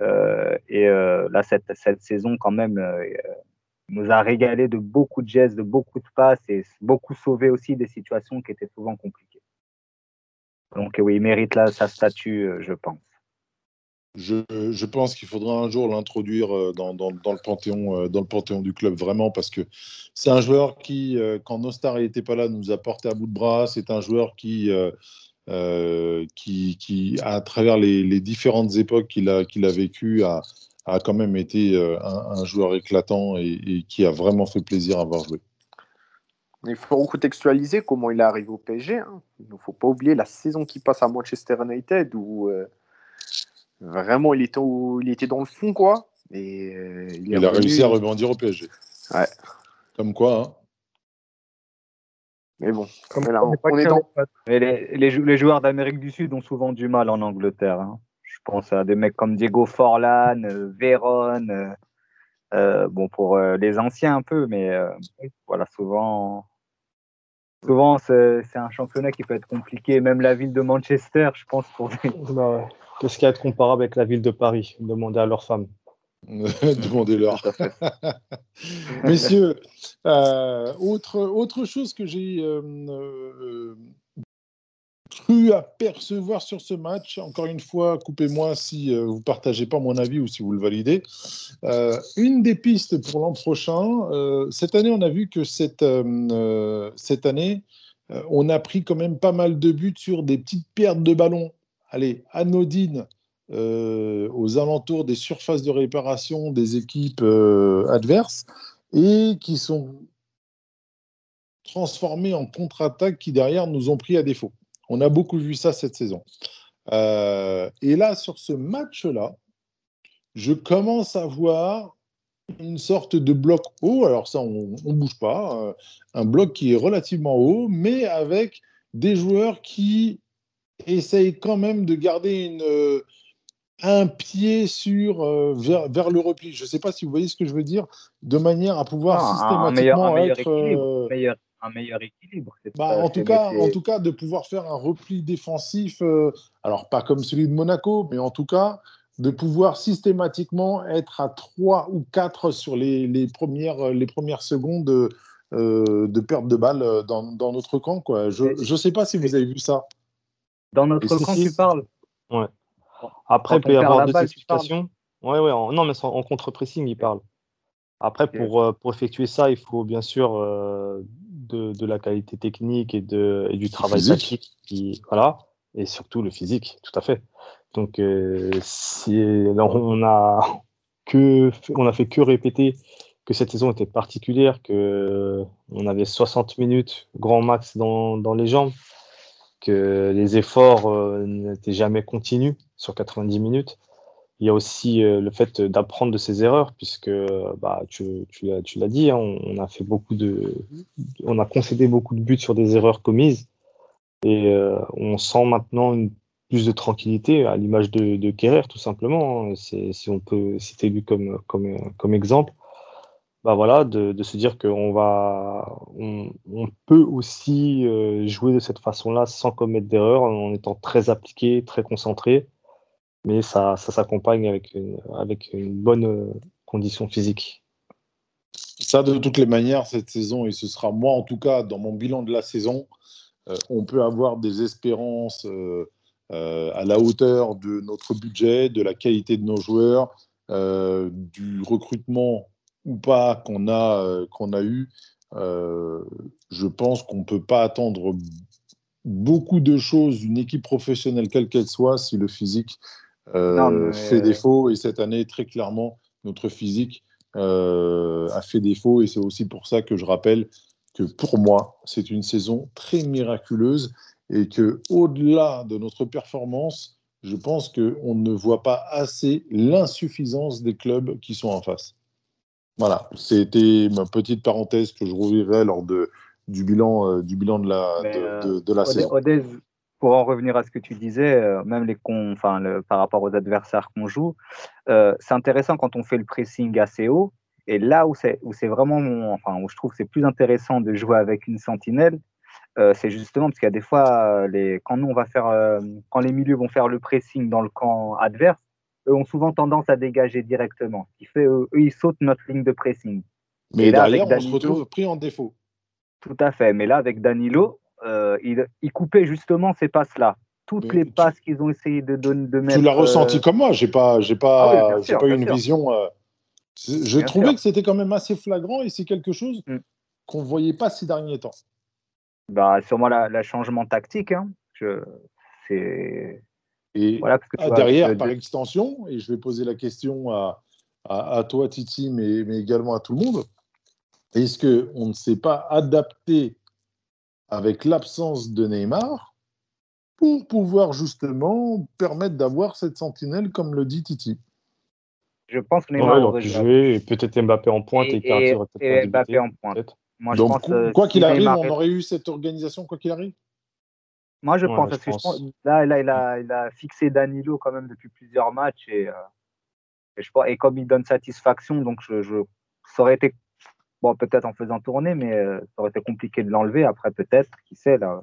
[SPEAKER 3] Euh, et euh, là, cette, saison, quand même, euh, nous a régalé de beaucoup de gestes, de beaucoup de passes et beaucoup sauvé aussi des situations qui étaient souvent compliquées. Donc oui, il mérite là sa statue, je pense.
[SPEAKER 1] Je, pense qu'il faudra un jour l'introduire dans, le panthéon, dans le panthéon du club, vraiment, parce que c'est un joueur qui, quand Nostar n'était pas là, nous a porté à bout de bras. C'est un joueur qui, euh, qui, qui, à travers les, les différentes époques qu'il a, qu'il a vécues, a, a quand même été euh, un, un joueur éclatant et, et, qui a vraiment fait plaisir à voir jouer.
[SPEAKER 5] Il faut recontextualiser comment il est arrivé au PSG. Hein. Il ne faut pas oublier la saison qui passe à Manchester United où euh, vraiment il était, au, il était dans le fond, quoi. Et, euh,
[SPEAKER 1] il, il a réussi à rebondir au PSG.
[SPEAKER 5] Ouais.
[SPEAKER 1] Comme quoi, hein.
[SPEAKER 5] Mais bon,
[SPEAKER 6] Comme
[SPEAKER 5] là, on, on est dans.
[SPEAKER 3] Mais les, les, les joueurs d'Amérique du Sud ont souvent du mal en Angleterre. Hein. Je pense à des mecs comme Diego Forlan, euh, Véron, euh, euh, bon pour euh, les anciens un peu, mais euh, voilà souvent. Souvent, c'est un championnat qui peut être compliqué. Même la ville de Manchester, je pense, pour des...
[SPEAKER 4] bah ouais. Qu'est-ce qu'il y a de comparable avec la ville de Paris? Demandez à leurs femmes.
[SPEAKER 1] Demandez-leur. Messieurs, euh, autre, autre chose que j'ai euh, euh, cru apercevoir sur ce match, encore une fois, coupez-moi si vous ne partagez pas mon avis ou si vous le validez. Euh, une des pistes pour l'an prochain, cette année, on a vu que cette, cette année, on a pris quand même pas mal de buts sur des petites pertes de ballon. Allez, anodines euh, aux alentours des surfaces de réparation des équipes euh, adverses et qui sont transformées en contre-attaques qui derrière nous ont pris à défaut. On a beaucoup vu ça cette saison. Euh, et là, sur ce match-là, je commence à voir une sorte de bloc haut. Alors ça, on ne bouge pas. Un bloc qui est relativement haut, mais avec des joueurs qui essayent quand même de garder une un pied sur euh, vers, vers, le repli. Je ne sais pas si vous voyez ce que je veux dire, de manière à pouvoir systématiquement
[SPEAKER 3] un meilleur, un meilleur
[SPEAKER 1] être
[SPEAKER 3] équilibre, euh, meilleur, un meilleur équilibre.
[SPEAKER 1] Bah, en tout cas, en tout cas, de pouvoir faire un repli défensif, euh, alors pas comme celui de Monaco, mais en tout cas de pouvoir systématiquement être à 3 ou 4 sur les, les premières, les premières secondes de, de perte de balle dans, dans notre camp. Quoi. Je ne sais pas si vous avez vu ça.
[SPEAKER 3] Dans notre camp, tu parles
[SPEAKER 4] Ouais. Après, il peut y avoir deux explications. Ouais, ouais, en, non, mais en, en contre-pressing, il parle. Après, okay. pour, euh, pour effectuer ça, il faut bien sûr euh, de, de, la qualité technique et, de, et du travail tactique. Qui, voilà, et surtout le physique, tout à fait. Donc, si, on a que on a fait que répéter que cette saison était particulière, que on avait 60 minutes grand max dans, dans les jambes, que les efforts n'étaient jamais continus sur 90 minutes. Il y a aussi le fait d'apprendre de ses erreurs, puisque bah, tu, tu l'as dit, hein, on, a fait beaucoup de, on a concédé beaucoup de buts sur des erreurs commises, et on sent maintenant plus de tranquillité, à l'image de, de tout simplement. Hein. si on peut citer lui comme, comme, comme exemple, bah voilà, de, se dire qu'on va, on, peut aussi euh, jouer de cette façon-là sans commettre d'erreur, en étant très appliqué, très concentré, mais ça, ça s'accompagne avec une, avec une bonne euh, condition physique.
[SPEAKER 1] Ça, de toutes les manières, cette saison, et ce sera moi en tout cas, dans mon bilan de la saison, euh, on peut avoir des espérances à la hauteur de notre budget, de la qualité de nos joueurs, du recrutement ou pas qu'on a, euh, qu'on a eu. je pense qu'on ne peut pas attendre beaucoup de choses d'une équipe professionnelle, quelle qu'elle soit, si le physique fait défaut. Et cette année, très clairement, notre physique a fait défaut. Et c'est aussi pour ça que je rappelle que pour moi, c'est une saison très miraculeuse et que au-delà de notre performance, je pense qu'on ne voit pas assez l'insuffisance des clubs qui sont en face. Voilà, c'était ma petite parenthèse que je rouvrirai lors de, du, bilan, euh, du bilan de la, de, de, la saison.
[SPEAKER 3] pour en revenir à ce que tu disais, euh, même les enfin, le, par rapport aux adversaires qu'on joue, euh, c'est intéressant quand on fait le pressing assez haut. Et là où c'est vraiment, enfin, où je trouve que c'est plus intéressant de jouer avec une sentinelle, euh, c'est justement parce qu'il y a des fois, euh, les, quand nous on va faire, euh, quand les milieux vont faire le pressing dans le camp adverse, eux ont souvent tendance à dégager directement. Ce qui fait, eux, ils sautent notre ligne de pressing.
[SPEAKER 1] Mais là, derrière, on se retrouve pris en défaut.
[SPEAKER 3] Tout à fait. Mais là, avec Danilo, il, il, coupait justement ces passes-là. Toutes les passes qu'ils ont essayé de, donner, de mettre.
[SPEAKER 1] Tu l'as ressenti comme moi. J'ai pas, j'ai pas, ah pas eu une vision. J'ai trouvé que c'était quand même assez flagrant et c'est quelque chose mm. qu'on ne voyait pas ces derniers temps.
[SPEAKER 3] Bah, sûrement le changement tactique. Hein. Je, c'est...
[SPEAKER 1] Et voilà, parce que derrière, par extension, et je vais poser la question à, à, toi, Titi, mais, mais, également à tout le monde, est-ce qu'on ne s'est pas adapté avec l'absence de Neymar pour pouvoir justement permettre d'avoir cette sentinelle, comme le dit Titi?
[SPEAKER 3] Je pense que Neymar
[SPEAKER 4] aurait joué, et peut-être Mbappé en pointe et, et,
[SPEAKER 3] et Mbappé en pointe.
[SPEAKER 1] Donc, euh, quoi qu'il arrive, on aurait eu cette organisation, quoi qu'il arrive?
[SPEAKER 3] Moi, je pense. que là, là il, a, il a fixé Danilo quand même depuis plusieurs matchs. Et, euh, et, je, et comme il donne satisfaction, donc je, je, ça aurait été, bon, peut-être en faisant tourner, mais euh, ça aurait été compliqué de l'enlever. Après, peut-être, qui sait, là.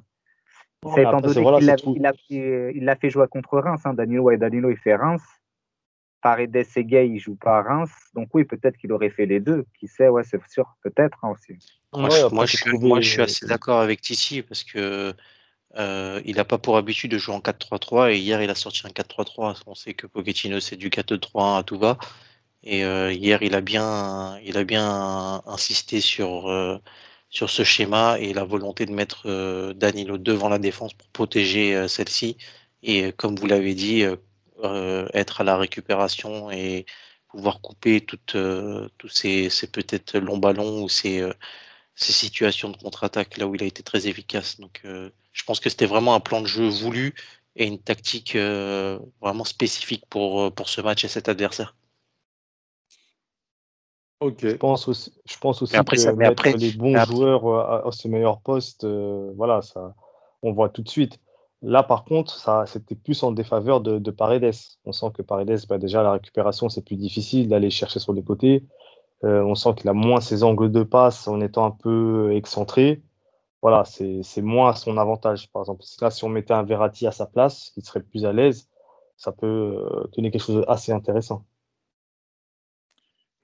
[SPEAKER 3] C'est étant donné qu'il l'a fait jouer contre Reims. Hein, Danilo, et Danilo, il fait Reims. Paredes et Gay, ils jouent pas à Reims. Donc oui, peut-être qu'il aurait fait les deux. Qui sait, ouais, c'est sûr, peut-être hein, aussi.
[SPEAKER 2] Moi, je, suis, assez d'accord avec Tissi parce que euh, il n'a pas pour habitude de jouer en 4-3-3 et hier il a sorti un 4-3-3. On sait que Pochettino c'est du 4-3 à tout va. Et euh, hier il a bien, il a bien insisté sur, euh, sur ce schéma et la volonté de mettre Danilo devant la défense pour protéger celle-ci. Et comme vous l'avez dit, être à la récupération et pouvoir couper toutes, tous ces, ces peut-être longs ballons ou ces ces situations de contre-attaque là où il a été très efficace. Donc, je pense que c'était vraiment un plan de jeu voulu et une tactique euh, vraiment spécifique pour, euh, pour ce match et cet adversaire.
[SPEAKER 4] Ok. Je pense aussi, je pense aussi après, que ça, mettre après, les bons joueurs à, à, ce meilleur poste, voilà, ça, on voit tout de suite. Là, par contre, ça, c'était plus en défaveur de, de Paredes. On sent que Paredes, bah, déjà, la récupération, c'est plus difficile d'aller chercher sur les côtés. Euh, on sent qu'il a moins ses angles de passe en étant un peu excentré. Voilà, c'est moins à son avantage. Par exemple, là, si on mettait un Verratti à sa place, il serait plus à l'aise, ça peut euh, donner quelque chose d'assez intéressant.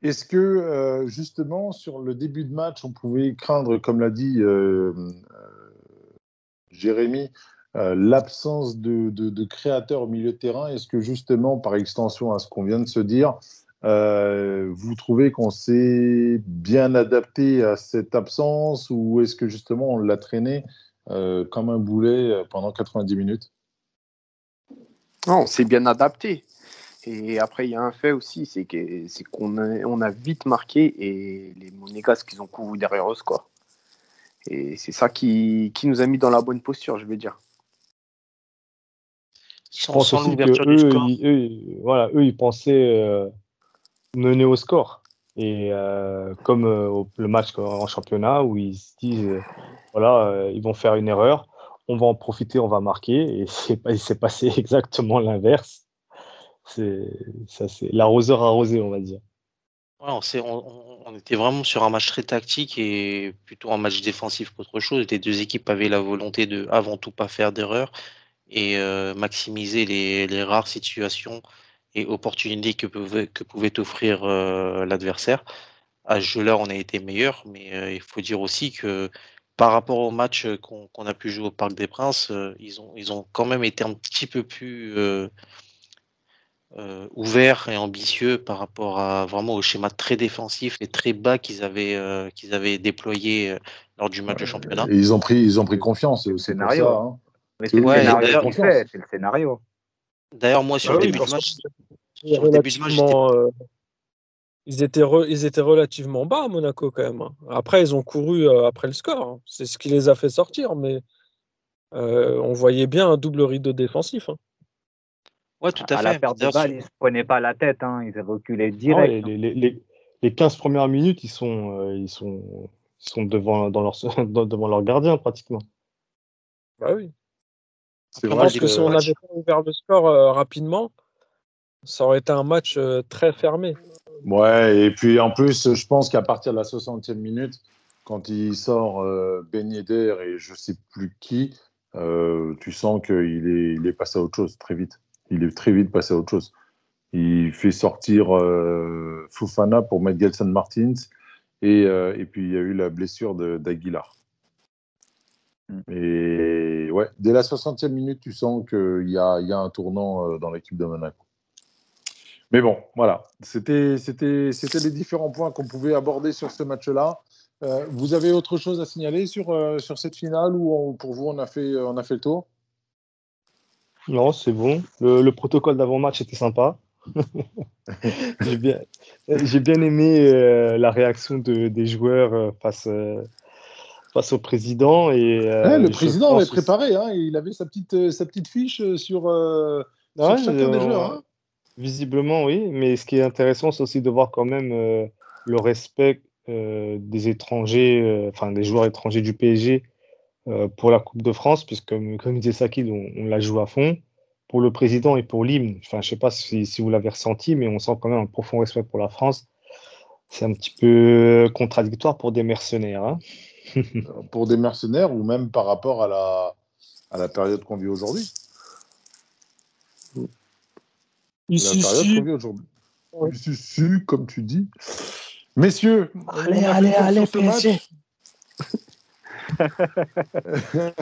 [SPEAKER 1] Est-ce que euh, justement sur le début de match, on pouvait craindre, comme l'a dit Jérémy, l'absence de, de, créateurs au milieu de terrain? Est-ce que justement, par extension à ce qu'on vient de se dire, euh, vous trouvez qu'on s'est bien adapté à cette absence ou est-ce que justement on l'a traîné euh, comme un boulet euh, pendant 90 minutes?
[SPEAKER 5] Non, on s'est bien adapté. Et après, il y a un fait aussi, c'est qu'on a, on a vite marqué et les Monégasques, ils ont couru derrière eux, quoi. Et c'est ça qui, qui nous a mis dans la bonne posture, je vais dire.
[SPEAKER 4] Je
[SPEAKER 2] Sans,
[SPEAKER 4] pense
[SPEAKER 2] sans
[SPEAKER 4] aussi que
[SPEAKER 2] l'ouverture du
[SPEAKER 4] eux,
[SPEAKER 2] score.
[SPEAKER 4] ils, eux, ils- voilà, eux, ils pensaient euh, mener au score. Et euh, comme euh, le match en championnat où ils se disent, euh, voilà, ils vont faire une erreur, on va en profiter, on va marquer. Et c'est il s'est passé exactement l'inverse. C'est ça, c'est l'arroseur arrosé, on va dire.
[SPEAKER 2] On, s'est- on- était vraiment sur un match très tactique et plutôt un match défensif qu'autre chose. Les deux équipes avaient la volonté de, avant tout, pas faire d'erreur et maximiser les, les rares situations et opportunités que pouvait, que pouvait offrir euh, l'adversaire. À ce jeu-là, on a été meilleur, mais euh, il faut dire aussi que par rapport au match qu'on qu'on a pu jouer au Parc des Princes, euh, ils ont, ils ont quand même été un petit peu plus euh, euh, ouverts et ambitieux par rapport à vraiment au schéma très défensif et très bas qu'ils avaient, euh, qu'ils avaient déployé euh, lors du match de championnat.
[SPEAKER 1] Et ils ont pris, ils ont pris confiance, pour
[SPEAKER 3] Scénario.
[SPEAKER 1] hein.
[SPEAKER 3] C'est
[SPEAKER 2] Ouais,
[SPEAKER 3] le scénario
[SPEAKER 2] d'ailleurs-
[SPEAKER 3] le scénario.
[SPEAKER 2] Moi, sur
[SPEAKER 6] Ah
[SPEAKER 2] le
[SPEAKER 6] oui,
[SPEAKER 2] début du match, match,
[SPEAKER 6] euh, ils, étaient re- ils étaient relativement bas à Monaco quand même. hein. Après, ils ont couru euh, après le score. hein. C'est ce qui les a fait sortir, mais euh, on voyait bien un double rideau défensif. hein.
[SPEAKER 2] ouais, tout à,
[SPEAKER 3] à
[SPEAKER 2] fait.
[SPEAKER 3] la perte de balle, ils se prenaient pas la tête, hein, ils reculaient direct.
[SPEAKER 4] les, les, les, les 15 premières minutes, ils sont, euh, ils sont, ils sont devant, dans leur, dans- devant leur gardien pratiquement.
[SPEAKER 6] Bah oui. Je pense
[SPEAKER 1] que
[SPEAKER 6] que si on n'avait pas ouvert le score euh, rapidement, ça aurait été un match euh, très fermé.
[SPEAKER 1] Ouais, et puis en plus, je pense qu'à partir de la 60e minute, quand il sort euh, Ben Yedder et je sais plus qui, euh, tu sens qu'il est, il est passé à autre chose très vite. Il est très vite passé à autre chose. Il fait sortir euh, Fofana pour mettre Gelson Martins et, euh, et puis il y a eu la blessure de- d'Aguilar.
[SPEAKER 3] Mm.
[SPEAKER 1] Et ouais, dès la 60e minute, tu sens qu'il y a, il y a un tournant dans l'équipe de Monaco. Mais bon, voilà, c'était les différents points qu'on pouvait aborder sur ce match-là. Euh, vous avez autre chose à signaler sur, euh, sur cette finale ou pour vous, on a fait, euh, on a fait le tour?
[SPEAKER 4] Non, c'est bon. Le, le protocole d'avant-match était sympa. J'ai bien, aimé la réaction de, des joueurs face, face au président. Et,
[SPEAKER 1] Ouais, Le président avait préparé, hein, il avait sa petite, sa petite fiche sur, euh, sur
[SPEAKER 4] Ouais,
[SPEAKER 1] chacun des joueurs. hein.
[SPEAKER 4] Visiblement, oui. Mais ce qui est intéressant, c'est aussi de voir quand même euh, le respect euh, des étrangers, euh, enfin des joueurs étrangers du PSG pour la Coupe de France, puisque comme, disait Sakil, on, la joue à fond. Pour le président et pour l'hymne, enfin, je sais pas si, vous l'avez ressenti, mais on sent quand même un profond respect pour la France. C'est un petit peu contradictoire pour des mercenaires. hein.
[SPEAKER 1] pour des mercenaires ou même par rapport à la période qu'on vit aujourd'hui. La
[SPEAKER 6] Ici,
[SPEAKER 1] période
[SPEAKER 6] si,
[SPEAKER 1] aujourd'hui.
[SPEAKER 6] Ouais.
[SPEAKER 1] Si, si, comme tu dis. Messieurs,
[SPEAKER 4] Allez, allez, allez, PSG.
[SPEAKER 1] match.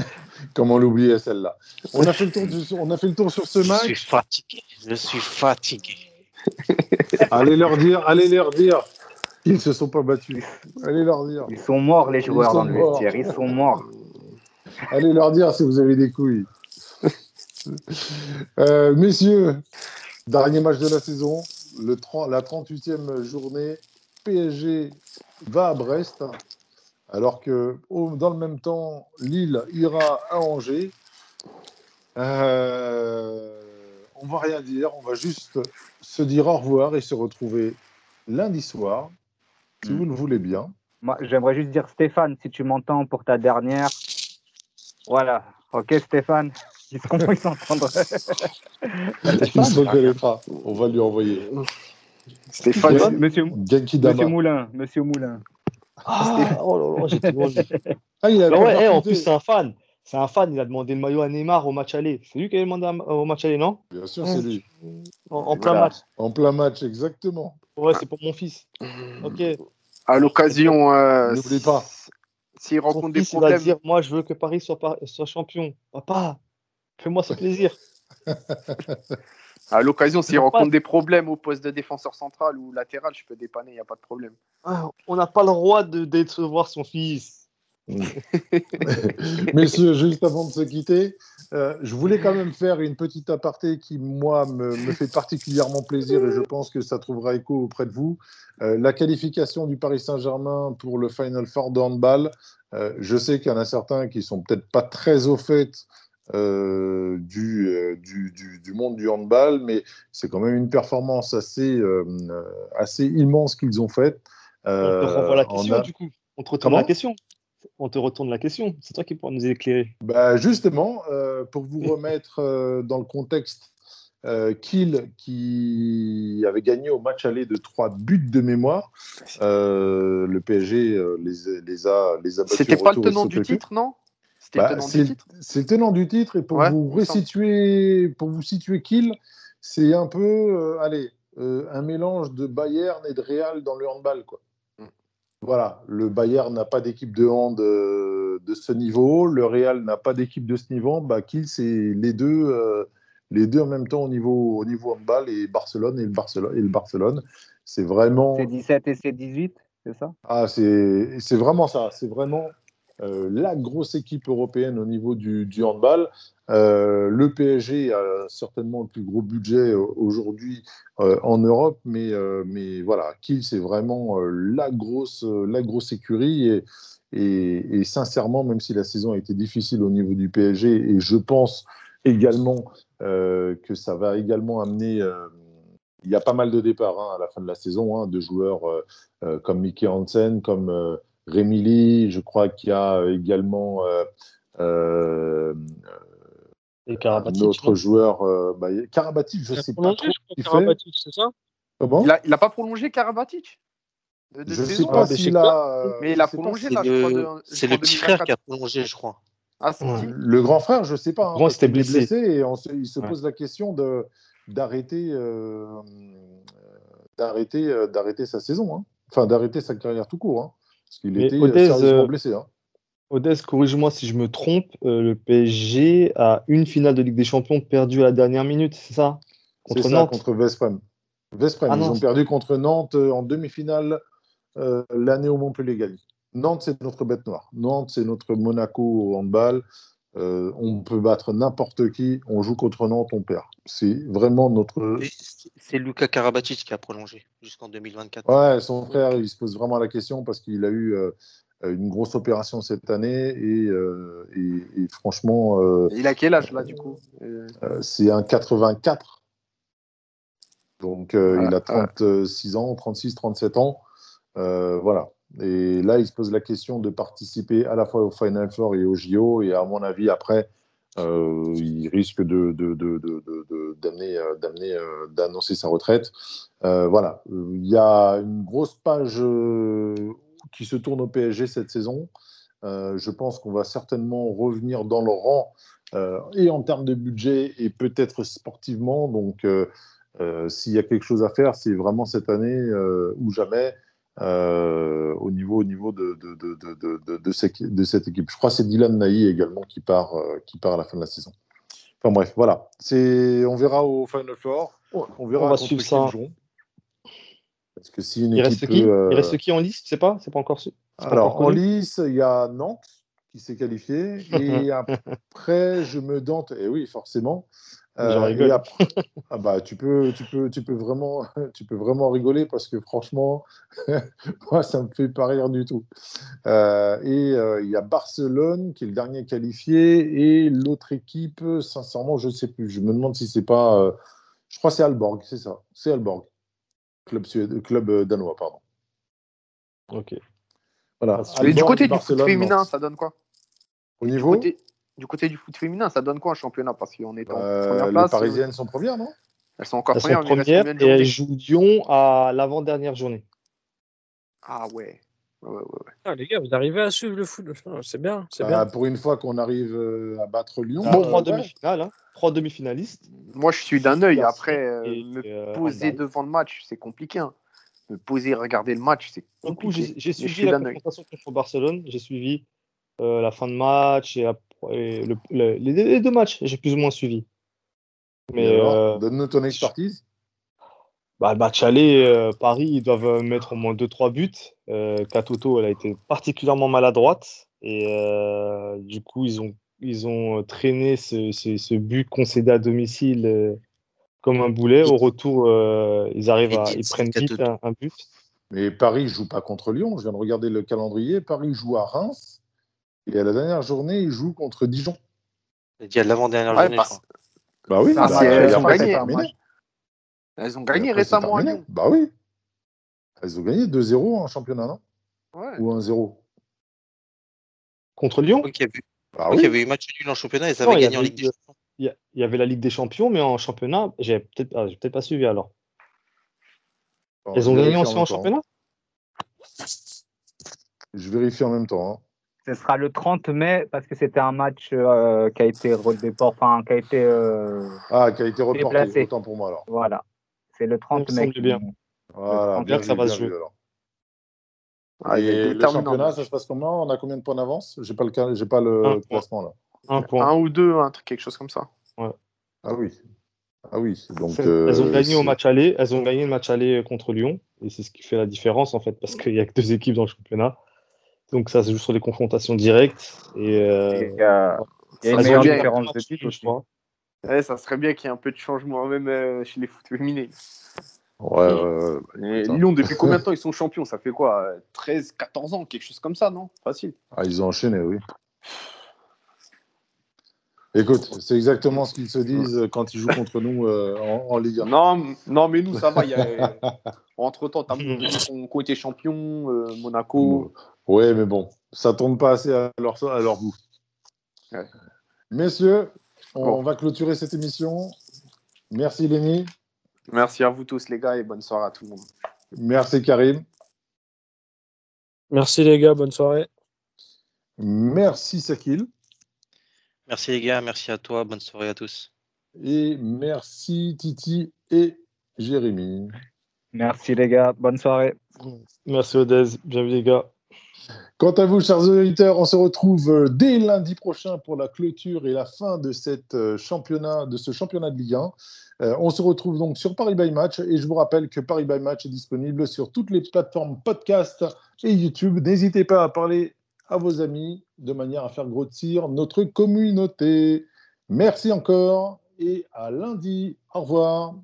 [SPEAKER 1] Comment l'oublier celle-là? On a fait le tour, du- on a fait le tour sur ce
[SPEAKER 2] je suis
[SPEAKER 1] match.
[SPEAKER 2] fatigué. Je suis fatigué.
[SPEAKER 1] Allez leur dire, allez leur dire ne se sont pas battus. Allez leur dire.
[SPEAKER 3] Ils sont morts, les
[SPEAKER 1] Ils
[SPEAKER 3] joueurs, dans le vestiaire. Ils sont morts.
[SPEAKER 1] Allez leur dire si vous avez des couilles. Euh, messieurs, dernier match de la saison, le 30 la 38e journée, PSG va à Brest, alors que au- dans le même temps, Lille ira à Angers. Euh, on va rien dire, on va juste se dire au revoir et se retrouver lundi soir, si
[SPEAKER 3] Mm.
[SPEAKER 1] vous le voulez bien.
[SPEAKER 3] Moi, j'aimerais juste dire, Stéphane, si tu m'entends pour ta dernière. Voilà. Ok, Stéphane. Sont, ils s'entendraient.
[SPEAKER 1] Il se reconnaîtra. On va lui envoyer.
[SPEAKER 5] Stéphane,
[SPEAKER 1] Stéphane
[SPEAKER 3] Monsieur, Monsieur
[SPEAKER 1] Dama.
[SPEAKER 3] Moulin. Monsieur Moulin.
[SPEAKER 4] Ah, oh là là, j'ai trop envie.
[SPEAKER 1] Ah, il a
[SPEAKER 4] ouais,
[SPEAKER 1] pas
[SPEAKER 4] en plus, c'est un fan. C'est un fan, il a demandé le maillot à Neymar au match aller. C'est lui qui a demandé un- au match aller, non?
[SPEAKER 1] Bien sûr, c'est lui.
[SPEAKER 4] En, en plein
[SPEAKER 3] Voilà.
[SPEAKER 4] match.
[SPEAKER 1] En plein match, exactement.
[SPEAKER 4] Ouais, c'est pour mon fils. Ok.
[SPEAKER 5] à l'occasion, euh,
[SPEAKER 1] N'oublie pas.
[SPEAKER 5] s'il rencontre des
[SPEAKER 4] fils, il va
[SPEAKER 5] problèmes,
[SPEAKER 4] dire Moi, je veux que Paris soit, par- soit champion. Papa, fais-moi ce plaisir.
[SPEAKER 5] à l'occasion, s'il
[SPEAKER 4] pas-
[SPEAKER 5] rencontre des problèmes au poste de défenseur central ou latéral, je peux dépanner, il n'y a pas de problème.
[SPEAKER 4] Ah, on n'a pas le droit de décevoir son fils.
[SPEAKER 1] Messieurs, juste avant de se quitter, Euh, je voulais quand même faire une petite aparté qui, moi, me, me, fait particulièrement plaisir et je pense que ça trouvera écho auprès de vous. Euh, la qualification du Paris Saint-Germain pour le Final Four de handball. Euh, je sais qu'il y en a certains qui sont peut-être pas très au fait euh, du, euh, du, du, du, monde du handball, mais c'est quand même une performance assez, euh, assez immense qu'ils ont faite.
[SPEAKER 4] on te renvoie la question, a... du coup. On te retourne Comment? la question on te retourne la question. C'est toi qui pourras nous éclairer.
[SPEAKER 1] Bah justement, euh, pour vous remettre euh, dans le contexte, euh, Kiel qui avait gagné au match aller de 3 buts de mémoire, le PSG les, les, a les a
[SPEAKER 5] C'était pas le tenant du titre, non?
[SPEAKER 1] C'était bah, le tenant du titre. Et pour ouais, vous resituer, pour vous situer Kiel, c'est un peu, allez, un mélange de Bayern et de Real dans le handball, quoi. Voilà, le Bayern n'a pas d'équipe de hand de, de, ce niveau, le Real n'a pas d'équipe de ce niveau. Bah, Kiel, c'est les deux, euh, les deux en même temps au niveau, au niveau handball et Barcelone et le Barcelone. Et le Barcelone. C'est vraiment.
[SPEAKER 3] C'est 17 et c'est 18, c'est ça?
[SPEAKER 1] Ah, c'est vraiment ça. C'est vraiment euh, la grosse équipe européenne au niveau du, handball. Euh, le PSG a certainement le plus gros budget euh, aujourd'hui en Europe, mais, mais voilà, Kiel, c'est vraiment la, grosse, la grosse écurie. Et, sincèrement, même si la saison a été difficile au niveau du PSG, et je pense également que ça va également amener. il y a pas mal de départs hein, à la fin de la saison, hein, de joueurs comme Mickey Hansen, comme Rémi Lee, je crois qu'il y a également euh,
[SPEAKER 4] et Karabatic,
[SPEAKER 1] notre non joueur, euh, bah, Karabatic, je ne sais pas trop.
[SPEAKER 6] Karabatic, c'est ça?
[SPEAKER 1] Comment?
[SPEAKER 5] Il n'a pas prolongé Karabatic?
[SPEAKER 1] De, de Je ne sais pas s'il a.
[SPEAKER 5] Mais il a prolongé là, je crois.
[SPEAKER 2] C'est le petit frère qui a prolongé, je crois.
[SPEAKER 5] Ah,
[SPEAKER 1] ouais. Le grand frère, je ne sais pas.
[SPEAKER 4] Hein, c'était blessé. blessé.
[SPEAKER 1] et on se, il se pose ouais. la question de d'arrêter euh, d'arrêter euh, d'arrêter sa saison, hein. enfin d'arrêter sa carrière tout court, hein. Parce qu'il était
[SPEAKER 4] Odez,
[SPEAKER 1] sérieusement euh, blessé. Hein.
[SPEAKER 4] Odès, corrige-moi si je me trompe, euh, le PSG a une finale de Ligue des Champions perdue à la dernière minute, c'est ça?
[SPEAKER 1] Contre Nantes ça, contre Vesprem. Vesprem, ah, ils ont perdu contre Nantes euh, en demi-finale euh, l'année où Montpellier gagne. Nantes, c'est notre bête noire. Nantes, c'est notre Monaco au handball. Euh, on peut battre n'importe qui. On joue contre Nantes, on perd. C'est vraiment notre.
[SPEAKER 2] C'est Luca Karabatic qui a prolongé jusqu'en 2024.
[SPEAKER 1] Ouais, son frère, il se pose vraiment la question parce qu'il a eu euh, une grosse opération cette année et, euh, et, et franchement. Euh,
[SPEAKER 5] il a quel âge là du coup?
[SPEAKER 1] euh, C'est un 84. Donc il a 36 ans, 36, 37 ans. voilà. Et là, il se pose la question de participer à la fois au Final Four et au JO. Et à mon avis, après, euh, il risque de, d'amener, d'amener, d'annoncer sa retraite. Euh, voilà. Il y a une grosse page qui se tourne au PSG cette saison. Euh, je pense qu'on va certainement revenir dans le rang euh, et en termes de budget et peut-être sportivement. Donc, euh, euh s'il y a quelque chose à faire, c'est vraiment cette année euh, ou jamais au niveau, au niveau de, de, de, de, de, cette équipe. Je crois que c'est Dylan Naï également qui part, qui part à la fin de la saison. Enfin bref, voilà. C'est, on verra au Final Four.
[SPEAKER 4] On verra on va suivre ça.
[SPEAKER 1] Parce que si une
[SPEAKER 4] il, reste qui? Euh... il reste qui en lice C'est pas, c'est pas encore.
[SPEAKER 1] Alors encore en lice, il y a Nantes qui s'est qualifié et après je me dante. Et oui, forcément.
[SPEAKER 4] Euh,
[SPEAKER 1] après, ah bah, tu peux, tu peux, tu peux vraiment, tu peux vraiment rigoler parce que franchement, moi ça me fait pas rire du tout. Euh, et euh, il y a Barcelone qui est le dernier qualifié et l'autre équipe, sincèrement, je ne sais plus. Je me demande si c'est pas, euh, je crois que c'est Alborg, c'est ça, c'est Alborg club, suédois, club danois, pardon.
[SPEAKER 4] Ok.
[SPEAKER 1] Voilà.
[SPEAKER 5] Et du côté du foot féminin, ça donne quoi?
[SPEAKER 1] Au niveau?
[SPEAKER 5] Du côté, du côté, du foot féminin, ça donne quoi un championnat? Parce qu'on est en
[SPEAKER 1] euh,
[SPEAKER 5] première place.
[SPEAKER 1] Les Parisiennes euh... sont premières, non?
[SPEAKER 5] Elles sont encore
[SPEAKER 4] elles
[SPEAKER 5] premières,
[SPEAKER 4] sont premières et elles jouent Lyon à l'avant-dernière journée.
[SPEAKER 5] Ah ouais. Ouais, ouais, ouais.
[SPEAKER 6] Ah, les gars, vous arrivez à suivre le foot, c'est bien.
[SPEAKER 1] Ah,
[SPEAKER 6] bien.
[SPEAKER 1] Pour une fois qu'on arrive euh, à battre Lyon.
[SPEAKER 4] Bon, trois demi-finales, hein. trois demi-finalistes.
[SPEAKER 5] Moi, je suis d'un œil. Après, euh, me poser devant le match, c'est compliqué. Hein me poser, regarder le match, c'est compliqué.
[SPEAKER 4] J'ai suivi la confrontation contre Barcelone, j'ai suivi euh, la fin de match et, après, et le, le, les, deux matchs, j'ai plus ou moins suivi.
[SPEAKER 1] Mais euh, donne-nous ton expertise.
[SPEAKER 4] Bah, le match aller, euh, Paris, ils doivent mettre au moins 2-3 buts. Euh, Katoto, elle a été particulièrement maladroite et euh, du coup, ils ont ils ont traîné ce, ce- ce but concédé à domicile euh, comme un boulet. Au retour, euh, ils arrivent à, ils prennent vite un, un but.
[SPEAKER 1] Mais Paris joue pas contre Lyon. Je viens de regarder le calendrier. Paris joue à Reims. Et à la dernière journée, il joue contre Dijon.
[SPEAKER 2] J'ai dit à l'avant-dernière
[SPEAKER 5] Ouais,
[SPEAKER 2] journée,
[SPEAKER 5] parce-
[SPEAKER 2] je crois.
[SPEAKER 1] Bah oui,
[SPEAKER 5] Parce
[SPEAKER 1] bah,
[SPEAKER 5] qu'elles
[SPEAKER 1] et
[SPEAKER 5] ont
[SPEAKER 1] après, c'est
[SPEAKER 5] gagné. Elles ont gagné récemment.
[SPEAKER 1] Bah oui. Elles ont gagné 2-0 en championnat, non?
[SPEAKER 5] Ouais.
[SPEAKER 1] Ou 1-0
[SPEAKER 4] Contre Lyon,
[SPEAKER 2] Donc, il y avait,
[SPEAKER 1] Bah
[SPEAKER 2] donc, il
[SPEAKER 1] oui.
[SPEAKER 2] y avait eu match nul en championnat et ça
[SPEAKER 4] Non,
[SPEAKER 2] avait
[SPEAKER 4] il y
[SPEAKER 2] gagné en Ligue des Champions.
[SPEAKER 4] il y, a- il y avait la Ligue des Champions, mais en championnat, j'ai peut-être ah, pas suivi alors.
[SPEAKER 1] Bon,
[SPEAKER 4] Elles ont gagné aussi
[SPEAKER 1] même
[SPEAKER 4] en
[SPEAKER 1] temps.
[SPEAKER 4] championnat?
[SPEAKER 1] Je vérifie en même temps. hein.
[SPEAKER 3] Ce sera le 30 mai parce que c'était un match euh, qui a été redéport, enfin qui a été euh,
[SPEAKER 1] Ah, qui a été reporté.
[SPEAKER 3] Déplacé.
[SPEAKER 1] Autant pour moi alors.
[SPEAKER 3] voilà. C'est le 30
[SPEAKER 4] Il me
[SPEAKER 3] mai.
[SPEAKER 4] bien.
[SPEAKER 1] Voilà,
[SPEAKER 4] on
[SPEAKER 1] bien
[SPEAKER 4] dirait que ça va se jouer.
[SPEAKER 5] Ah, il y a
[SPEAKER 1] Et
[SPEAKER 5] des
[SPEAKER 1] le championnat, ça se passe comment? On a combien de points d'avance? J'ai pas le j'ai pas le classement là.
[SPEAKER 4] Un point.
[SPEAKER 5] Un ou deux, un truc, quelque chose comme ça.
[SPEAKER 1] Ah oui. Ah oui. Donc
[SPEAKER 4] C'est-
[SPEAKER 1] euh,
[SPEAKER 4] elles ont gagné au match aller, elles ont gagné le match aller contre Lyon, et c'est ce qui fait la différence en fait, parce qu'il n'y a que deux équipes dans le championnat. Donc ça se joue sur des confrontations directes. Et, euh,
[SPEAKER 3] Et, euh, il y a une meilleure
[SPEAKER 4] bien
[SPEAKER 3] différence de
[SPEAKER 4] je crois.
[SPEAKER 5] Ouais, ça serait bien qu'il y ait un peu de changement, même euh, chez les foot féminines.
[SPEAKER 1] Ouais, ouais, ouais.
[SPEAKER 5] Et
[SPEAKER 1] Putain.
[SPEAKER 5] Lyon, depuis combien de temps ils sont champions? Ça fait quoi euh, 13, 14 ans, quelque chose comme ça, non? Facile.
[SPEAKER 1] Ah, ils ont enchaîné, oui. Écoute, c'est exactement ce qu'ils se disent quand ils jouent contre nous euh, en, en Ligue 1.
[SPEAKER 5] Non, mais nous, ça va. il Y a... T'as ont- qui ont été champions, euh, Monaco.
[SPEAKER 1] Ouais, mais bon, ça tombe pas assez à leur, à leur goût.
[SPEAKER 5] Ouais.
[SPEAKER 1] Messieurs, on
[SPEAKER 5] Bon.
[SPEAKER 1] va clôturer cette émission. Merci Lenny,
[SPEAKER 5] Merci à vous tous, les gars, et bonne soirée à tout le monde.
[SPEAKER 1] merci Karim,
[SPEAKER 6] Merci les gars, bonne soirée.
[SPEAKER 1] merci Sakil
[SPEAKER 2] Merci les gars, merci à toi, bonne soirée à tous.
[SPEAKER 1] et merci Titi et Jérémy.
[SPEAKER 3] Merci les gars, bonne soirée.
[SPEAKER 4] Merci Odez, bienvenue les gars.
[SPEAKER 1] Quant à vous, chers auditeurs, on se retrouve euh, dès lundi prochain pour la clôture et la fin de, cette, euh, championnat, de ce championnat de Ligue 1. Euh, on se retrouve donc sur Paris by Match et je vous rappelle que Paris by Match est disponible sur toutes les plateformes podcast et YouTube. N'hésitez pas à parler à vos amis de manière à faire grossir notre communauté. Merci encore et à lundi. Au revoir.